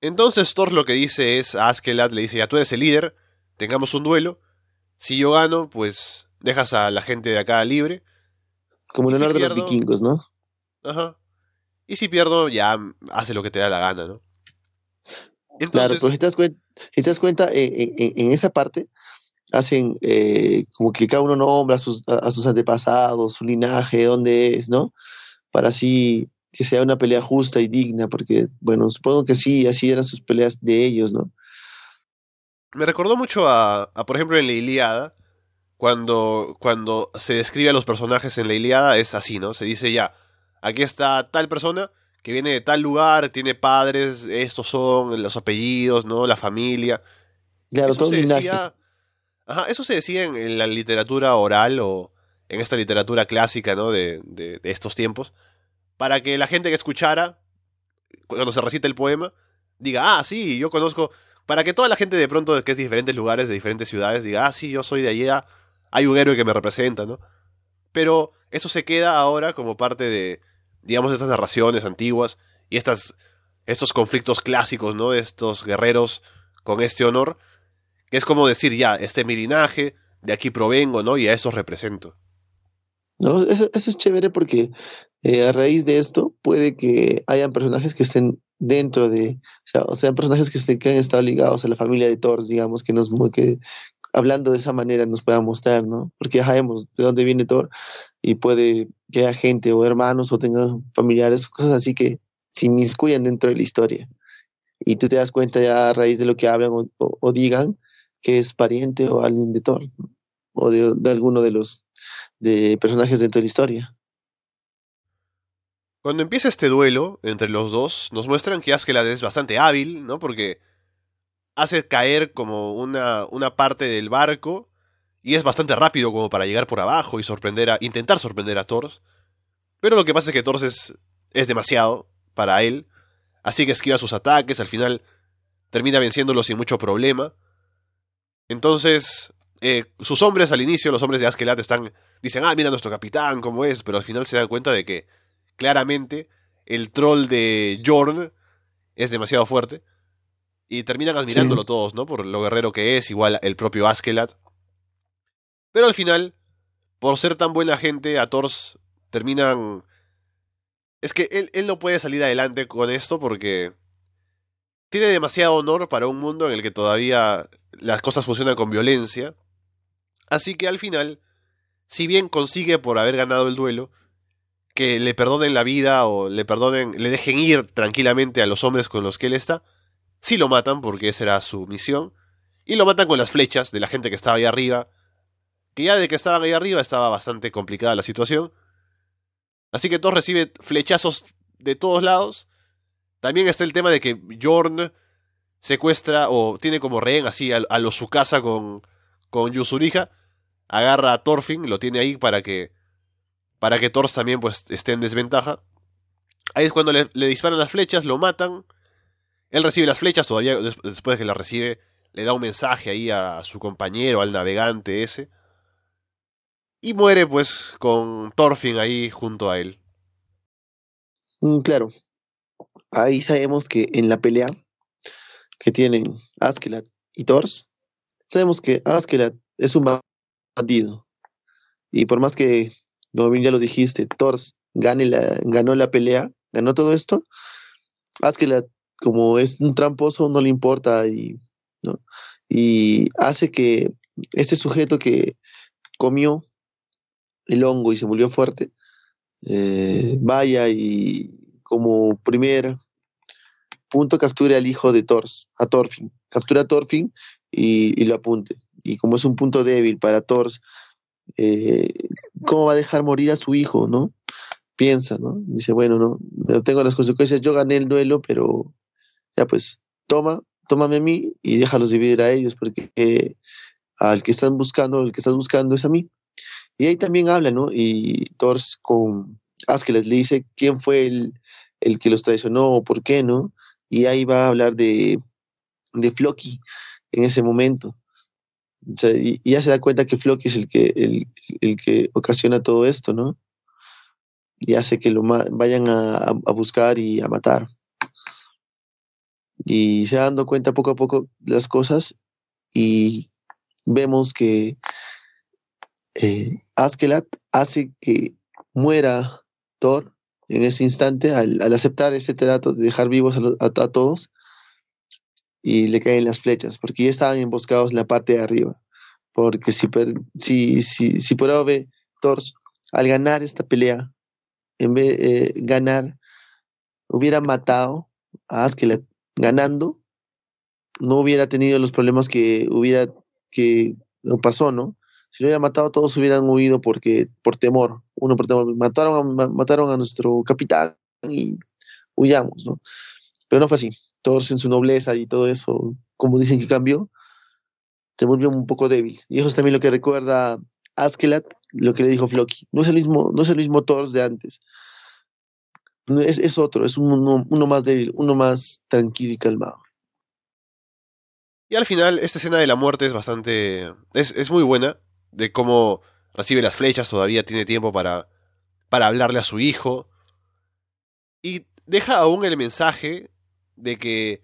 Entonces Thor lo que dice es a Askelat, le dice, ya tú eres el líder, tengamos un duelo. Si yo gano, pues dejas a la gente de acá libre. Como ¿Y el si honor de los vikingos, ¿no? Ajá. Y si pierdo, ya hace lo que te da la gana, ¿no? Claro, pero si te das cuenta, si te das cuenta eh, en, en- en esa parte, hacen eh, como que cada uno nombra a sus, a sus antepasados, su linaje, dónde es, ¿no? Para así que sea una pelea justa y digna, porque, bueno, supongo que sí, así eran sus peleas de ellos, ¿no? Me recordó mucho a, a, por ejemplo, en la Iliada, cuando, cuando se describe a los personajes en la Iliada, es así, ¿no? Se dice ya, aquí está tal persona que viene de tal lugar, tiene padres, estos son los apellidos, ¿no? La familia. Claro, eso todo se linaje. decía, ajá, eso se decía en, en la literatura oral o en esta literatura clásica, ¿no? De, de, de estos tiempos, para que la gente que escuchara, cuando se recita el poema, diga, ah, sí, yo conozco, para que toda la gente de pronto que es de diferentes lugares, de diferentes ciudades, diga, ah, sí, yo soy de allá, hay un héroe que me representa, ¿no? Pero eso se queda ahora como parte de, digamos, estas narraciones antiguas y estas, estos conflictos clásicos, ¿no? Estos guerreros con este honor, que es como decir, ya, este es mi linaje, de aquí provengo, ¿no? Y a estos represento. ¿no? Eso, eso es chévere porque eh, a raíz de esto puede que hayan personajes que estén dentro de, o sea, o sean personajes que, estén, que han estado ligados a la familia de Thor, digamos, que nos que hablando de esa manera nos puedan mostrar, ¿no? Porque ya sabemos de dónde viene Thor y puede que haya gente o hermanos o tengan familiares, cosas así que se inmiscuyan dentro de la historia. Y tú te das cuenta ya a raíz de lo que hablan o, digan que es pariente o alguien de Thor, o de, de alguno de los de personajes dentro de la historia. Cuando empieza este duelo entre los dos, nos muestran que Askeladd es bastante hábil, ¿no? Porque hace caer como una, una parte del barco y es bastante rápido como para llegar por abajo y sorprender a, intentar sorprender a Thor. Pero lo que pasa es que Thor es, es demasiado para él, así que esquiva sus ataques, al final termina venciéndolo sin mucho problema. Entonces, eh, sus hombres al inicio, los hombres de Askeladd están, dicen, ah, mira nuestro capitán, cómo es, pero al final se dan cuenta de que claramente el troll de Jorn es demasiado fuerte. Y terminan admirándolo sí. todos, ¿no? Por lo guerrero que es, igual el propio Askeladd. Pero al final, por ser tan buena gente, a Thor terminan... Es que él, él no puede salir adelante con esto porque tiene demasiado honor para un mundo en el que todavía las cosas funcionan con violencia. Así que al final, si bien consigue por haber ganado el duelo, que le perdonen la vida o le perdonen, le dejen ir tranquilamente a los hombres con los que él está, sí lo matan porque esa era su misión, y lo matan con las flechas de la gente que estaba ahí arriba, que ya de que estaban ahí arriba estaba bastante complicada la situación. Así que Thor recibe flechazos de todos lados. También está el tema de que Jorn secuestra o tiene como rehén así a, a los su casa con, con Yusurija, agarra a Thorfinn, lo tiene ahí para que para que Thor también pues esté en desventaja. Ahí es cuando le, disparan las flechas, lo matan. Él recibe las flechas, todavía después de que las recibe, le da un mensaje ahí a su compañero, al navegante ese. Y muere pues con Thorfinn ahí junto a él. Mm, claro. Ahí sabemos que en la pelea que tienen Askeladd y Thors, sabemos que Askeladd es un bandido. Y por más que, como bien ya lo dijiste, Thors gane la, ganó la pelea, ganó todo esto, Askeladd, como es un tramposo, no le importa y, ¿no? y hace que este sujeto que comió el hongo y se volvió fuerte, eh, vaya y como primer punto capture al hijo de Thors, a Thorfinn. Captura a Thorfinn y, lo apunte. Y como es un punto débil para Thors, eh, ¿cómo va a dejar morir a su hijo, no? Piensa, ¿no? Dice, bueno, no, tengo las consecuencias, yo gané el duelo, pero ya pues, toma, tómame a mí y déjalos dividir a ellos, porque al que están buscando, el que estás buscando es a mí. Y ahí también habla, ¿no? Y Thors con Askeles le dice quién fue el, el que los traicionó o por qué, ¿no? Y ahí va a hablar de, de Floki en ese momento. Y, ya se da cuenta que Floki es el que, el, que ocasiona todo esto, ¿no? Y hace que lo vayan a, buscar y a matar. Y se va dando cuenta poco a poco de las cosas y vemos que eh, Askelat hace que muera Thor en ese instante al, aceptar este trato de dejar vivos a, todos y le caen las flechas, porque ya estaban emboscados en la parte de arriba. Porque si, si, si, si Thor al ganar esta pelea, en vez de eh, ganar, hubiera matado a Askelat ganando, no hubiera tenido los problemas que hubiera que pasó, ¿no? Si lo hubieran matado, todos hubieran huido porque, por temor. Uno por temor. Mataron a, mataron a nuestro capitán y huyamos, ¿no? Pero no fue así. Todos en su nobleza y todo eso, como dicen que cambió, se volvió un poco débil. Y eso es también lo que recuerda Askelat, lo que le dijo Floki. No es el mismo, no es el mismo Thor de antes. Es, es otro, es uno, uno, más débil, uno más tranquilo y calmado. Y al final, esta escena de la muerte es bastante. es, es muy buena de cómo recibe las flechas, todavía tiene tiempo para, para hablarle a su hijo. Y deja aún el mensaje de que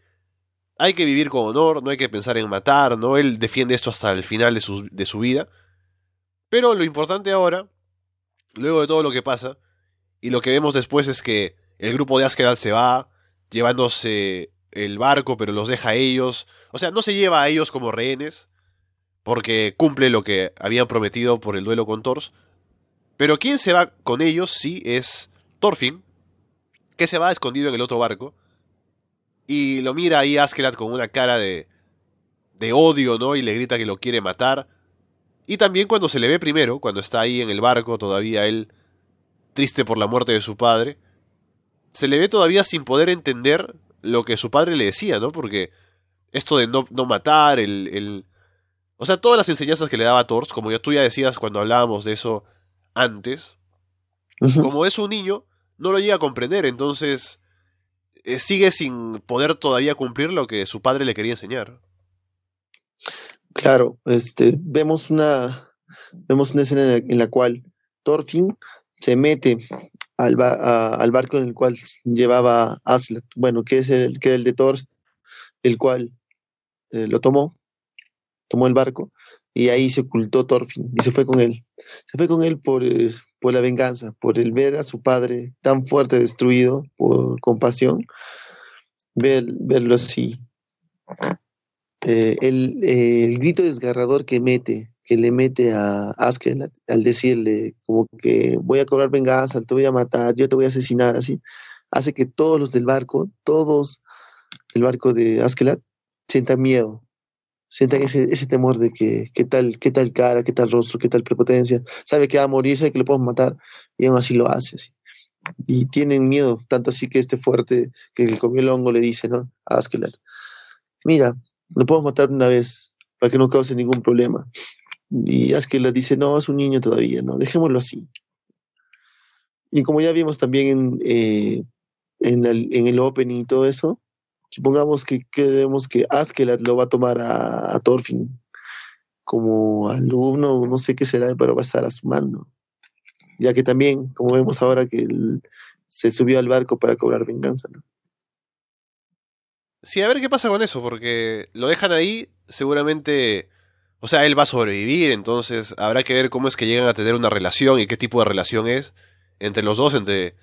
hay que vivir con honor, no hay que pensar en matar, ¿no? Él defiende esto hasta el final de su, de su vida. Pero lo importante ahora, luego de todo lo que pasa, y lo que vemos después es que el grupo de Askeral se va, llevándose el barco, pero los deja a ellos. O sea, no se lleva a ellos como rehenes, porque cumple lo que habían prometido por el duelo con Thors. Pero quien se va con ellos sí es Thorfinn, que se va escondido en el otro barco. Y lo mira ahí Askeladd con una cara de, de odio, ¿no? Y le grita que lo quiere matar. Y también cuando se le ve primero, cuando está ahí en el barco, todavía él triste por la muerte de su padre, se le ve todavía sin poder entender lo que su padre le decía, ¿no? Porque esto de no, no matar, el, o sea, todas las enseñanzas que le daba a Thors, como ya tú ya decías cuando hablábamos de eso antes, como es un niño, no lo llega a comprender, entonces sigue sin poder todavía cumplir lo que su padre le quería enseñar. Claro, este, vemos una, vemos una escena en la, cual Thorfinn se mete al, al, barco en el cual llevaba Aslan, bueno, que es el, que era el de Thor, el cual eh, lo tomó tomó el barco y ahí se ocultó Thorfinn y se fue con él. Se fue con él por, eh, por la venganza, por el ver a su padre tan fuerte destruido, por compasión, ver, verlo así. Eh, el, grito desgarrador que mete, que le mete a Askel al decirle como que voy a cobrar venganza, te voy a matar, yo te voy a asesinar, así, hace que todos los del barco, todos del barco de Askelat, sientan miedo, sientan ese, ese temor de que qué tal, qué tal cara, qué tal rostro, qué tal prepotencia, sabe que va a morir, sabe que lo podemos matar y aún así lo hace. Y tienen miedo, tanto así que este fuerte que el comió el hongo le dice, ¿no? A Askelat, mira, lo podemos matar una vez para que no cause ningún problema. Y Askeladd dice, no, es un niño todavía, ¿no? Dejémoslo así. Y como ya vimos también en, eh, en, el opening y todo eso, supongamos que queremos que Askeladd lo va a tomar a, Thorfinn como alumno, no sé qué será, pero va a estar a su mando. Ya que también, como vemos ahora, que él se subió al barco para cobrar venganza, ¿no? Sí, a ver qué pasa con eso, porque lo dejan ahí, seguramente, o sea, él va a sobrevivir, entonces habrá que ver cómo es que llegan a tener una relación y qué tipo de relación es entre los dos, entre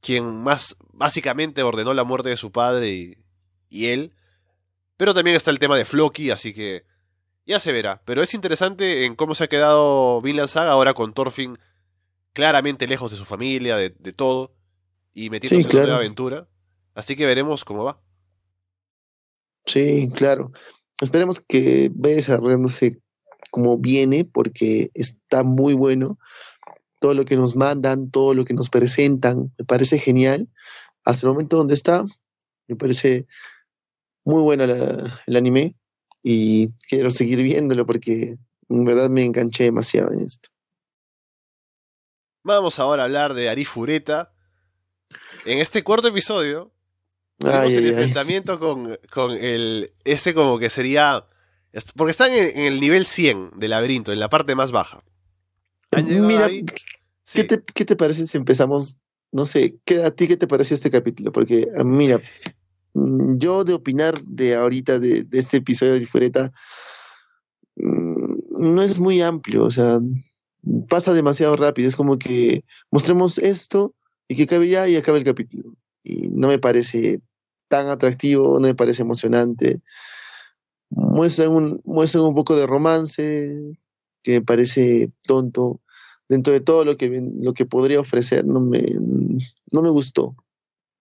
quien más básicamente ordenó la muerte de su padre y, él. Pero también está el tema de Floki, así que ya se verá. Pero es interesante en cómo se ha quedado Vinland Saga ahora con Thorfinn claramente lejos de su familia, de, todo, y metiéndose en una aventura. Así que veremos cómo va. Sí, claro. Esperemos que vaya desarrollándose como viene, porque está muy bueno todo lo que nos mandan, todo lo que nos presentan, me parece genial. Hasta el momento donde está, me parece muy bueno el anime y quiero seguir viéndolo porque en verdad me enganché demasiado en esto. Vamos ahora a hablar de Arifureta. En este cuarto episodio, tenemos el enfrentamiento con, con el. Ese como que sería. Porque están en, el nivel 100 del laberinto, en la parte más baja. Mira, ¿qué, te, parece si empezamos? No sé, ¿qué, ¿a ti qué te pareció este capítulo? Porque, ah, mira, yo de opinar de ahorita, de, este episodio de Fureta, mm, no es muy amplio, o sea, pasa demasiado rápido. Es como que mostremos esto y que acabe ya y acabe el capítulo. Y no me parece tan atractivo, no me parece emocionante. Muestran un, muestran un poco de romance, que me parece tonto dentro de todo lo que, lo que podría ofrecer, no me, no me gustó.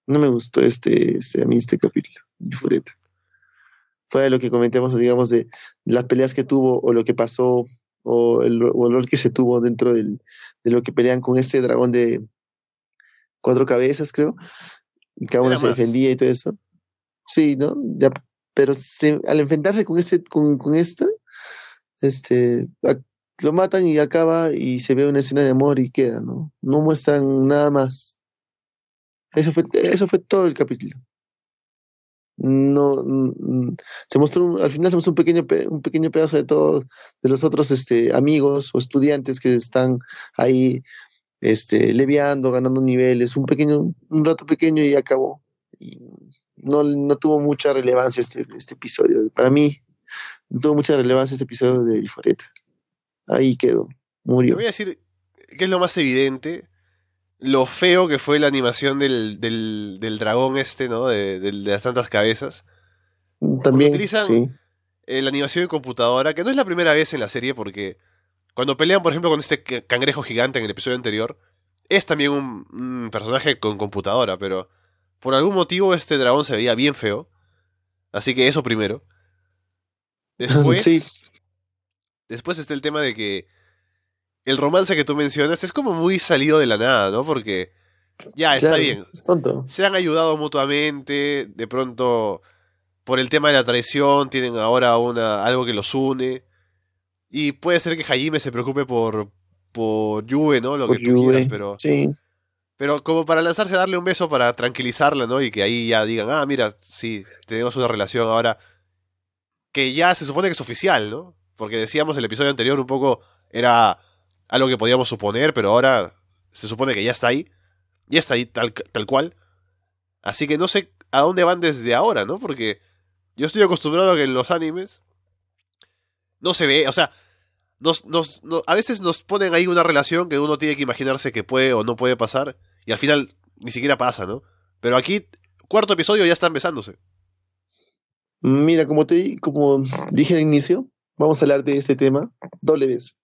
No me gustó este, este, a mí este capítulo de Fureta. Fue lo que comentamos, digamos, de, las peleas que tuvo o lo que pasó o el olor que se tuvo dentro del, de lo que pelean con este dragón de cuatro cabezas, creo. Cada uno se defendía y todo eso. Sí, ¿no? Ya, pero al enfrentarse con, este, con, con esto, este, lo matan y acaba y se ve una escena de amor y queda, ¿no? No muestran nada más. Eso fue, eso fue todo el capítulo. No, se mostró al final se mostró un pequeño un pequeño pedazo de todos de los otros este, amigos o estudiantes que están ahí este leviando, ganando niveles, un pequeño un rato pequeño y acabó. No, no tuvo mucha relevancia este, este episodio. Para mí no tuvo mucha relevancia este episodio de Liforeta ahí quedó, murió. voy a decir que es lo más evidente, lo feo que fue la animación del, del, dragón este, ¿no? De, de, las tantas cabezas. También. utilizan eh, la animación de computadora, que no es la primera vez en la serie, porque cuando pelean, por ejemplo, con este cangrejo gigante en el episodio anterior, es también un, un personaje con computadora, pero por algún motivo este dragón se veía bien feo. Así que eso primero. Después, sí. Después está el tema de que el romance que tú mencionas es como muy salido de la nada, ¿no? Porque ya está bien. Se han ayudado mutuamente, de pronto por el tema de la traición tienen ahora una algo que los une. Y puede ser que Jaime se preocupe por por Juve, ¿no? Lo que tú quieras, pero sí. Pero como para lanzarse a darle un beso para tranquilizarla, ¿no? Y que ahí ya digan, ah, mira, sí, tenemos una relación ahora que ya se supone que es oficial, ¿no? Porque decíamos el episodio anterior un poco era algo que podíamos suponer, pero ahora se supone que ya está ahí. Ya está ahí tal, tal cual. Así que no sé a dónde van desde ahora, ¿no? Porque yo estoy acostumbrado a que en los animes no se ve, o sea, nos, nos, a veces nos ponen ahí una relación que uno tiene que imaginarse que puede o no puede pasar y al final ni siquiera pasa, ¿no? Pero aquí, cuarto episodio ya están besándose. Mira, como te como dije al inicio, vamos a hablar de este tema doble vez.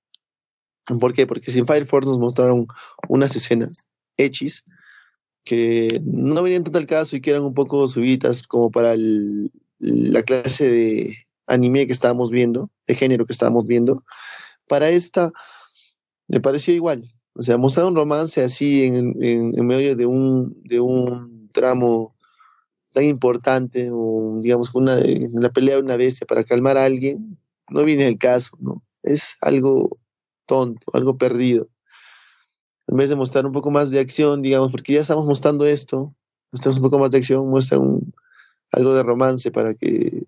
¿Por qué? Porque sin Fire Force nos mostraron unas escenas hechis que no venían tanto al caso y que eran un poco subidas como para la clase de anime que estábamos viendo, de género que estábamos viendo. Para esta me pareció igual. O sea, mostrar un romance así en, en, medio de un, de un tramo tan importante, o digamos, una, en la pelea de una bestia para calmar a alguien, no viene el caso, ¿no? es algo tonto, algo perdido. En vez de mostrar un poco más de acción, digamos, porque ya estamos mostrando esto, mostramos un poco más de acción, muestra un, algo de romance para que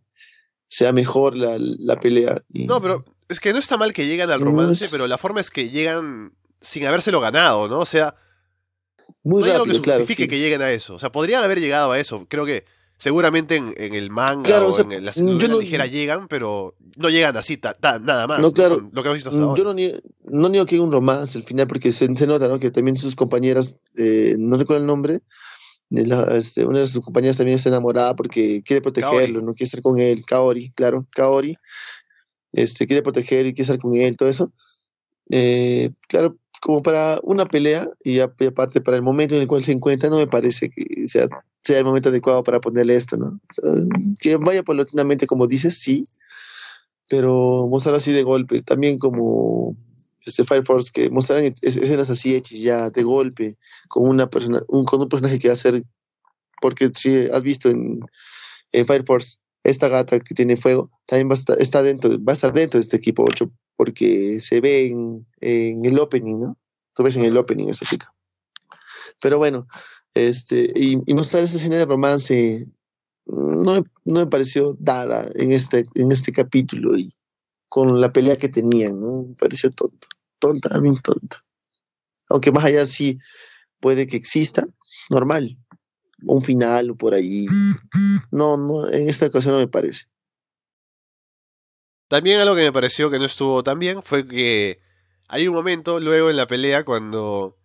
sea mejor la, la pelea. Y No, pero es que no está mal que llegan al romance, es- pero la forma es que llegan sin habérselo ganado, ¿no? O sea, muy no hay algo que rápido, claro. justifique sí. que lleguen a eso. O sea, podrían haber llegado a eso. Creo que seguramente en, en el manga Claro, o, sea, en la yo novela no- ligera llegan, pero no llegan así, ta- ta- nada más. No, claro. Lo que hemos visto hasta Mm, ahora. Yo no niego, no niego que hay un romance al final, porque se, se nota, ¿no? Que también sus compañeras, eh, no recuerdo el nombre, la- este, una de sus compañeras también está enamorada porque quiere protegerlo, no quiere estar con él, Kaori, claro, Kaori, este, quiere proteger y quiere estar con él, todo eso. Eh, claro, como para una pelea y, aparte para el momento en el cual se encuentra, no me parece que sea, sea el momento adecuado para ponerle esto, ¿no? Sea, que vaya paulatinamente como dices, sí, pero mostrar así de golpe, también como este Fire Force, que mostraran es- escenas así hechas ya de golpe, con una persona, un, con un personaje que va a ser, porque si has visto en, en Fire Force, esta gata que tiene fuego, también va a estar, está dentro, va a estar dentro de este equipo 8, porque se ve en, en el opening, ¿no? Tú ves en el opening esa chica. Pero bueno, este, y, y mostrar esa escena de romance no, me- no me pareció dada en este, en este capítulo y con la pelea que tenían, ¿no? Me pareció tonto, tonta, bien tonta. Aunque más allá sí puede que exista, normal, un final o por ahí. No, no, en esta ocasión no me parece. También algo que me pareció que no estuvo tan bien fue que hay un momento luego en la pelea cuando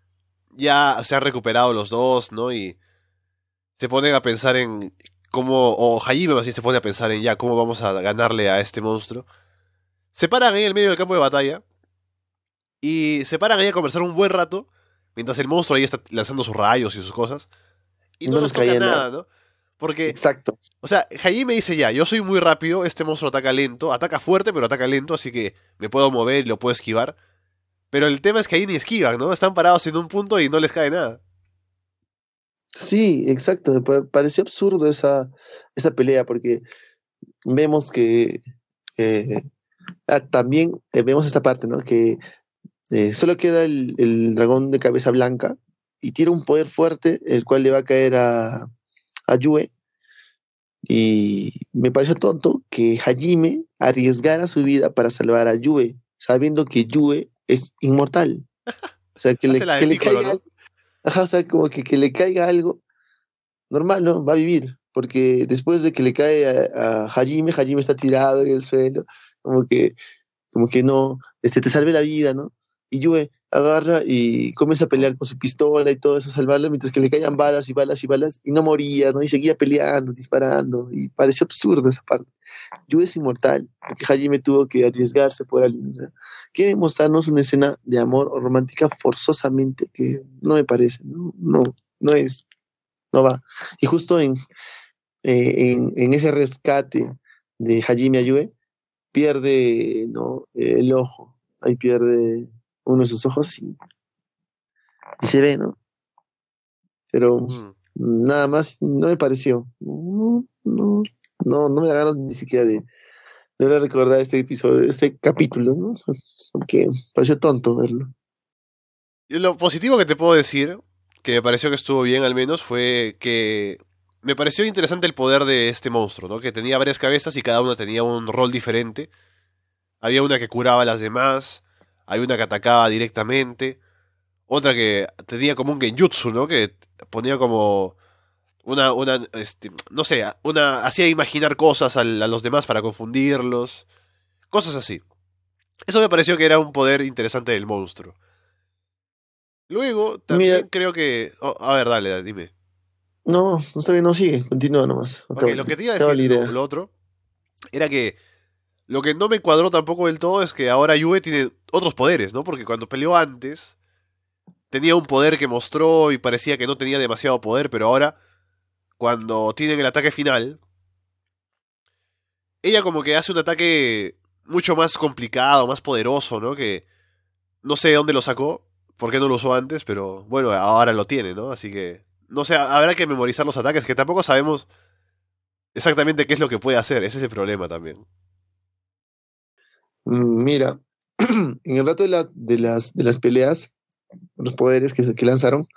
ya se han recuperado los dos, ¿no? Y se ponen a pensar en cómo, o Hajime más bien se pone a pensar en ya cómo vamos a ganarle a este monstruo. Se paran ahí en el medio del campo de batalla y se paran ahí a conversar un buen rato mientras el monstruo ahí está lanzando sus rayos y sus cosas. Y no, No nos les toca nada, nada. ¿no? Porque Exacto. o sea, Hajime dice ya, yo soy muy rápido, este monstruo ataca lento, ataca fuerte, pero ataca lento, así que me puedo mover y lo puedo esquivar. Pero el tema es que ahí ni esquivan, ¿no? Están parados en un punto y no les cae nada. Sí, exacto. Me pa- pareció absurdo esa, esa pelea porque vemos que eh, ah, también eh, vemos esta parte, ¿no? Que eh, solo queda el, el dragón de cabeza blanca y tiene un poder fuerte, el cual le va a caer a, a Yue. Y me pareció tonto que Hajime arriesgara su vida para salvar a Yue, sabiendo que Yue es inmortal. O sea, que le, que le caiga ¿no? Ajá, o sea, como que, que le caiga algo normal, ¿no? Va a vivir. Porque después de que le cae a, a Hajime, Hajime está tirado en el suelo, como que, como que no, este, te salve la vida, ¿no? Y Yue agarra y comienza a pelear con su pistola y todo eso, a salvarlo, mientras que le caían balas y balas y balas, y no moría, ¿no? Y seguía peleando, disparando, y pareció absurdo esa parte. Yue es inmortal, porque Hajime tuvo que arriesgarse por alguien, o sea, quiere mostrarnos una escena de amor o romántica forzosamente que no me parece, no, no, es, no va. Y justo en, eh, en, en ese rescate de Hajime Ayue, pierde ¿no? el ojo, ahí pierde uno de sus ojos y, y se ve, ¿no? Pero Mm. nada más no me pareció, no, no, no, no me da ganas ni siquiera de, de recordar este episodio, este capítulo, ¿no? Porque pareció tonto verlo. Y Lo positivo que te puedo decir, que me pareció que estuvo bien al menos, fue que me pareció interesante el poder de este monstruo, ¿no? Que tenía varias cabezas y cada una tenía un rol diferente. Había una que curaba a las demás, hay una que atacaba directamente, otra que tenía como un genjutsu, ¿no? Que ponía como una, una, este, no sé, una, hacía imaginar cosas a, los demás para confundirlos, cosas así. Eso me pareció que era un poder interesante del monstruo. Luego, también Mira. creo que... oh, a ver, dale, dale, dime. No, no está bien, no sigue, continúa nomás. Lo que te iba a decir, lo, lo otro, era que lo que no me cuadró tampoco del todo es que ahora Yue tiene otros poderes, ¿no? Porque cuando peleó antes, tenía un poder que mostró y parecía que no tenía demasiado poder, pero ahora, cuando tienen el ataque final, ella como que hace un ataque mucho más complicado, más poderoso, ¿no? Que no sé de dónde lo sacó, por qué no lo usó antes, pero bueno, ahora lo tiene, ¿no? Así que, no sé, habrá que memorizar los ataques, que tampoco sabemos exactamente qué es lo que puede hacer, ese es el problema también. Mm, Mira, en el rato de, la, de, las, de las peleas, los poderes que, que lanzaron,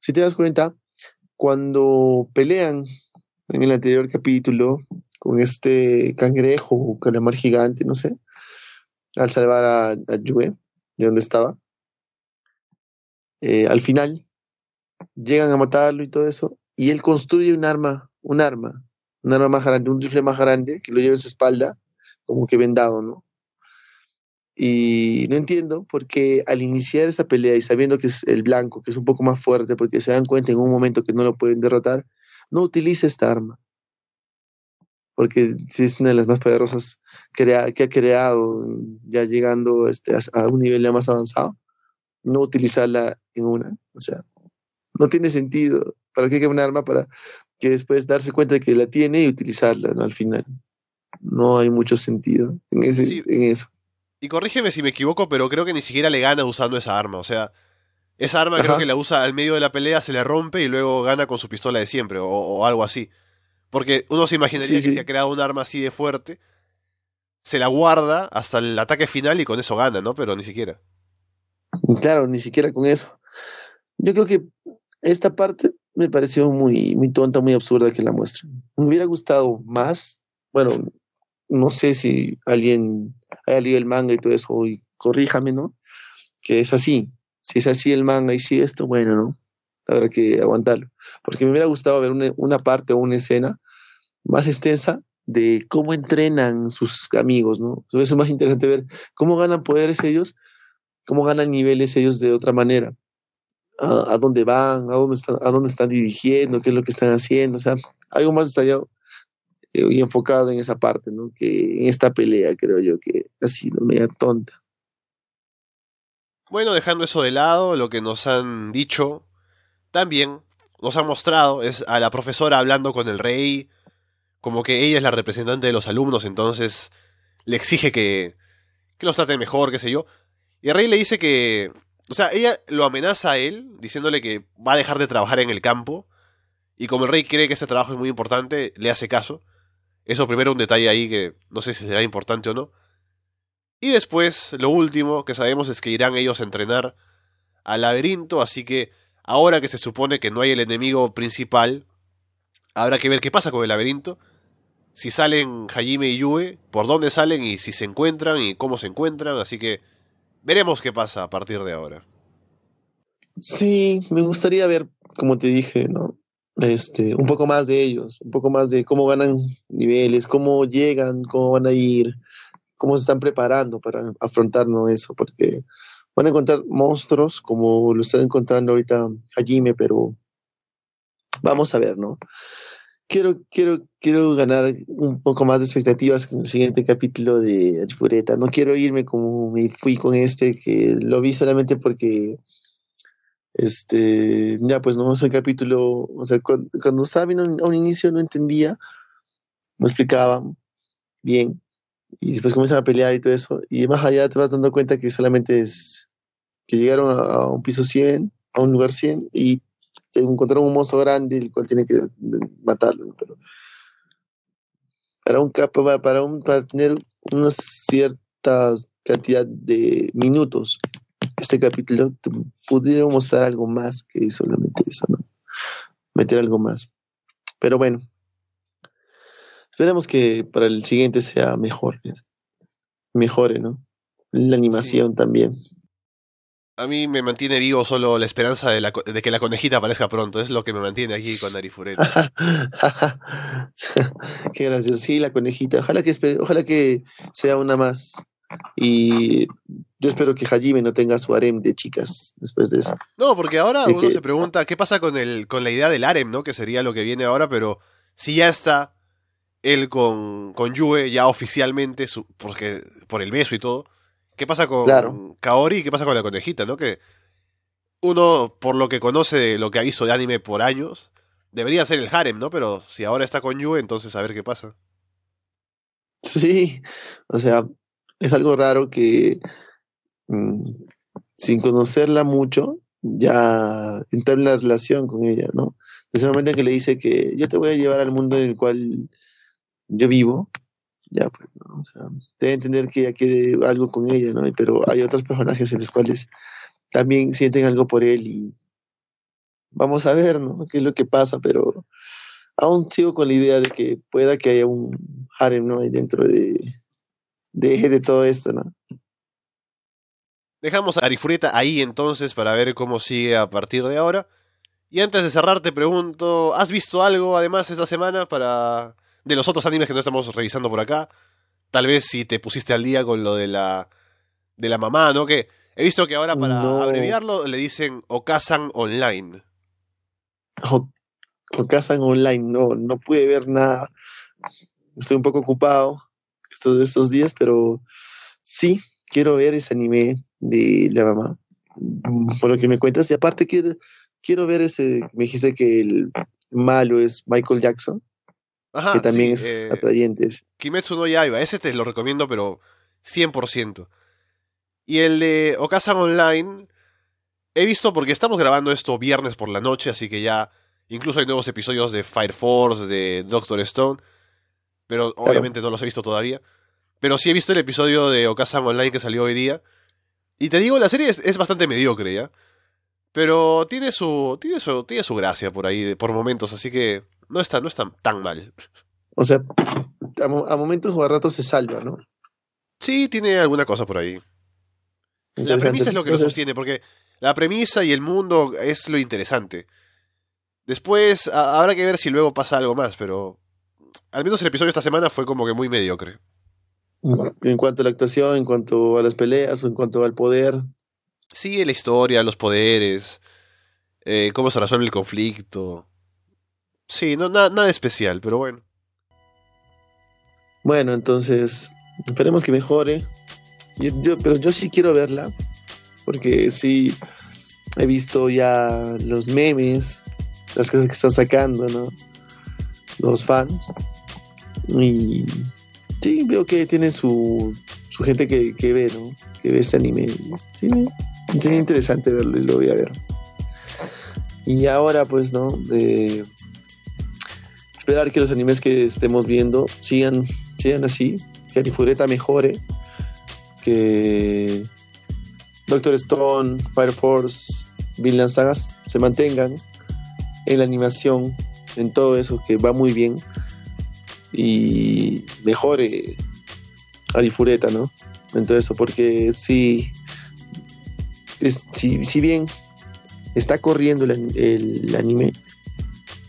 si te das cuenta, cuando pelean en el anterior capítulo con este cangrejo o calamar gigante, no sé, al salvar a, a Yue de donde estaba, eh, al final llegan a matarlo y todo eso, y él construye un arma, un arma, un arma más grande, un rifle más grande que lo lleva en su espalda, como que vendado, ¿no? Y no entiendo porque al iniciar esta pelea y sabiendo que es el blanco, que es un poco más fuerte, porque se dan cuenta en un momento que no lo pueden derrotar, no utiliza esta arma. Porque si es una de las más poderosas que ha creado, ya llegando este, a un nivel ya más avanzado, no utilizarla en una. O sea, no tiene sentido. ¿Para qué un arma? Para que después darse cuenta de que la tiene y utilizarla, ¿no? Al final. No hay mucho sentido en, ese, en eso. Y corrígeme si me equivoco, pero creo que ni siquiera le gana usando esa arma. O sea, esa arma creo que la usa al medio de la pelea, se le rompe y luego gana con su pistola de siempre, o, algo así. Porque uno se imaginaría que si ha creado un arma así de fuerte, se la guarda hasta el ataque final y con eso gana, ¿no? Pero ni siquiera. Claro, ni siquiera con eso. Yo creo que esta parte me pareció muy, muy tonta, muy absurda que la muestren. Me hubiera gustado más, bueno, no sé si alguien haya leído el manga y todo eso, y corríjame, ¿no? Que es así. Si es así el manga y si esto, bueno, ¿no? Habrá que aguantarlo. Porque me hubiera gustado ver una, parte o una escena más extensa de cómo entrenan sus amigos, ¿no? Eso es más interesante ver cómo ganan poderes ellos, cómo ganan niveles ellos de otra manera. A, dónde van, a dónde están, a dónde están dirigiendo, qué es lo que están haciendo, o sea, algo más detallado eh, y enfocado en esa parte, ¿no? Que en esta pelea creo yo que ha sido media tonta. Bueno, dejando eso de lado, lo que nos han dicho también nos han mostrado es a la profesora hablando con el rey, como que ella es la representante de los alumnos, entonces le exige que, que los trate mejor, qué sé yo. Y el rey le dice que, o sea, ella lo amenaza a él, diciéndole que va a dejar de trabajar en el campo, y como el rey cree que ese trabajo es muy importante, le hace caso. Eso primero un detalle ahí que no sé si será importante o no. Y después, lo último que sabemos es que irán ellos a entrenar al laberinto, así que ahora que se supone que no hay el enemigo principal, habrá que ver qué pasa con el laberinto. Si salen Hajime y Yue, por dónde salen y si se encuentran y cómo se encuentran, así que veremos qué pasa a partir de ahora. Sí, me gustaría ver, como te dije, ¿no? Este, un poco más de ellos, un poco más de cómo ganan niveles, cómo llegan, cómo van a ir, cómo se están preparando para afrontarnos eso, porque van a encontrar monstruos como lo están encontrando ahorita Hajime, pero vamos a ver, ¿no? Quiero, quiero, quiero ganar un poco más de expectativas en el siguiente capítulo de Arifureta. No quiero irme como me fui con este, que lo vi solamente porque este, ya pues no, ese capítulo, o sea, cuando, estaba viendo a un inicio no entendía, no explicaba bien, y después comienzan a pelear y todo eso, y más allá te vas dando cuenta que solamente es que llegaron a, un piso 100, a un lugar 100, y encontraron un monstruo grande, el cual tiene que matarlo, pero para un para un para tener una cierta cantidad de minutos este capítulo pudieron mostrar algo más que solamente eso, ¿no? Meter algo más. Pero bueno, esperemos que para el siguiente sea mejor, mejore, ¿no? La animación también. A mí me mantiene vivo solo la esperanza de, de, que la conejita aparezca pronto. Es lo que me mantiene aquí con Arifureta. Qué gracioso. Sí, la conejita. Ojalá que, ojalá que sea una más. Y yo espero que Hajime no tenga su harem de chicas después de eso. No, porque ahora uno se pregunta qué pasa con, el, con la idea del harem, ¿no? Que sería lo que viene ahora, pero si ya está él con, con Yue ya oficialmente, su, porque, por el beso y todo, ¿qué pasa con Kaori y qué pasa con la conejita, ¿no? Que uno, por lo que conoce de lo que ha visto de anime por años, debería ser el harem, ¿no? Pero si ahora está con Yue, entonces a ver qué pasa. Sí, o sea, es algo raro que mm, sin conocerla mucho, ya entrar en la relación con ella, ¿no? Desde el momento en que le dice que yo te voy a llevar al mundo en el cual yo vivo, ya pues, ¿no? O sea, debe entender que ya quede algo con ella, ¿no? Pero hay otros personajes en los cuales también sienten algo por él y vamos a ver, ¿no? ¿Qué es lo que pasa? Pero aún sigo con la idea de que pueda que haya un harem, ¿no? Ahí dentro de, de, de todo esto, ¿no? Dejamos a Arifureta ahí entonces para ver cómo sigue a partir de ahora. Y antes de cerrar te pregunto, ¿has visto algo además esta semana para de los otros animes que no estamos revisando por acá? Tal vez si te pusiste al día con lo de la de la mamá, ¿no? Que he visto que ahora para No. abreviarlo le dicen Okasan Online. O, o Kazan Online, no, no pude ver nada. Estoy un poco ocupado estos, estos días, pero sí quiero ver ese anime de la mamá. Mm, Por lo que me cuentas, y aparte quiero, quiero ver ese, me dijiste que el malo es Michael Jackson, Ajá, que también sí, es eh, atrayente. Kimetsu no Yaiba, ese te lo recomiendo, pero 100%. Y el de Okasan Online, he visto porque estamos grabando esto viernes por la noche, así que ya incluso hay nuevos episodios de Fire Force, de Doctor Stone, pero obviamente no los he visto todavía. Pero sí he visto el episodio de Okasan Online que salió hoy día. Y te digo, la serie es, es bastante mediocre, ¿ya? Pero tiene su, tiene su, tiene su gracia por ahí, por momentos, así que no está, no está tan mal. O sea, a, mo- a momentos o a ratos se salva, ¿no? Sí, tiene alguna cosa por ahí. La premisa es lo que lo sostiene, porque la premisa y el mundo es lo interesante. Después a- habrá que ver si luego pasa algo más, pero al menos el episodio de esta semana fue como que muy mediocre. En cuanto a la actuación, en cuanto a las peleas o en cuanto al poder, Sí, la historia, los poderes, eh, cómo se resuelve el conflicto. Sí, no, na- nada especial, pero bueno. Bueno, entonces esperemos que mejore. Yo, yo- pero yo sí quiero verla, porque sí he visto ya los memes, las cosas que están sacando, ¿no? Los fans. Y sí, veo que tiene su, su gente que, que ve, ¿no? Que ve ese anime. Sí, sería interesante verlo y lo voy a ver. Y ahora, pues, ¿no? De esperar que los animes que estemos viendo sigan sigan así, que Arifureta mejore, que Doctor Stone, Fire Force, Vinland Sagas se mantengan en la animación, en todo eso que va muy bien y mejore Arifureta, ¿no? En todo eso, porque si, es- si, bien está corriendo el, el anime,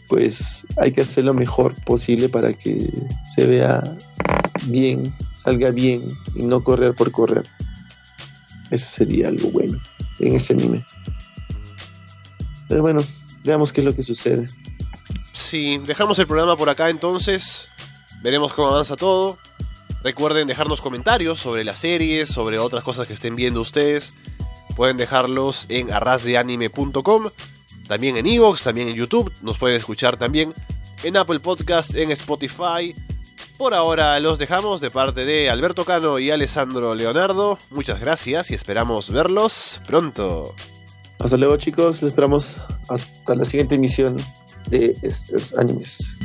pues hay que hacer lo mejor posible para que se vea bien, salga bien y no correr por correr. Eso sería algo bueno en ese anime. Pero bueno, veamos qué es lo que sucede. Sí, dejamos el programa por acá entonces. Veremos cómo avanza todo. Recuerden dejarnos comentarios sobre las series, sobre otras cosas que estén viendo ustedes. Pueden dejarlos en arrasdeanime.com, también en Evox, también en YouTube. Nos pueden escuchar también en Apple Podcast, en Spotify. Por ahora los dejamos de parte de Alberto Cano y Alessandro Leonardo. Muchas gracias y esperamos verlos pronto. Hasta luego chicos, esperamos hasta la siguiente emisión de estos animes.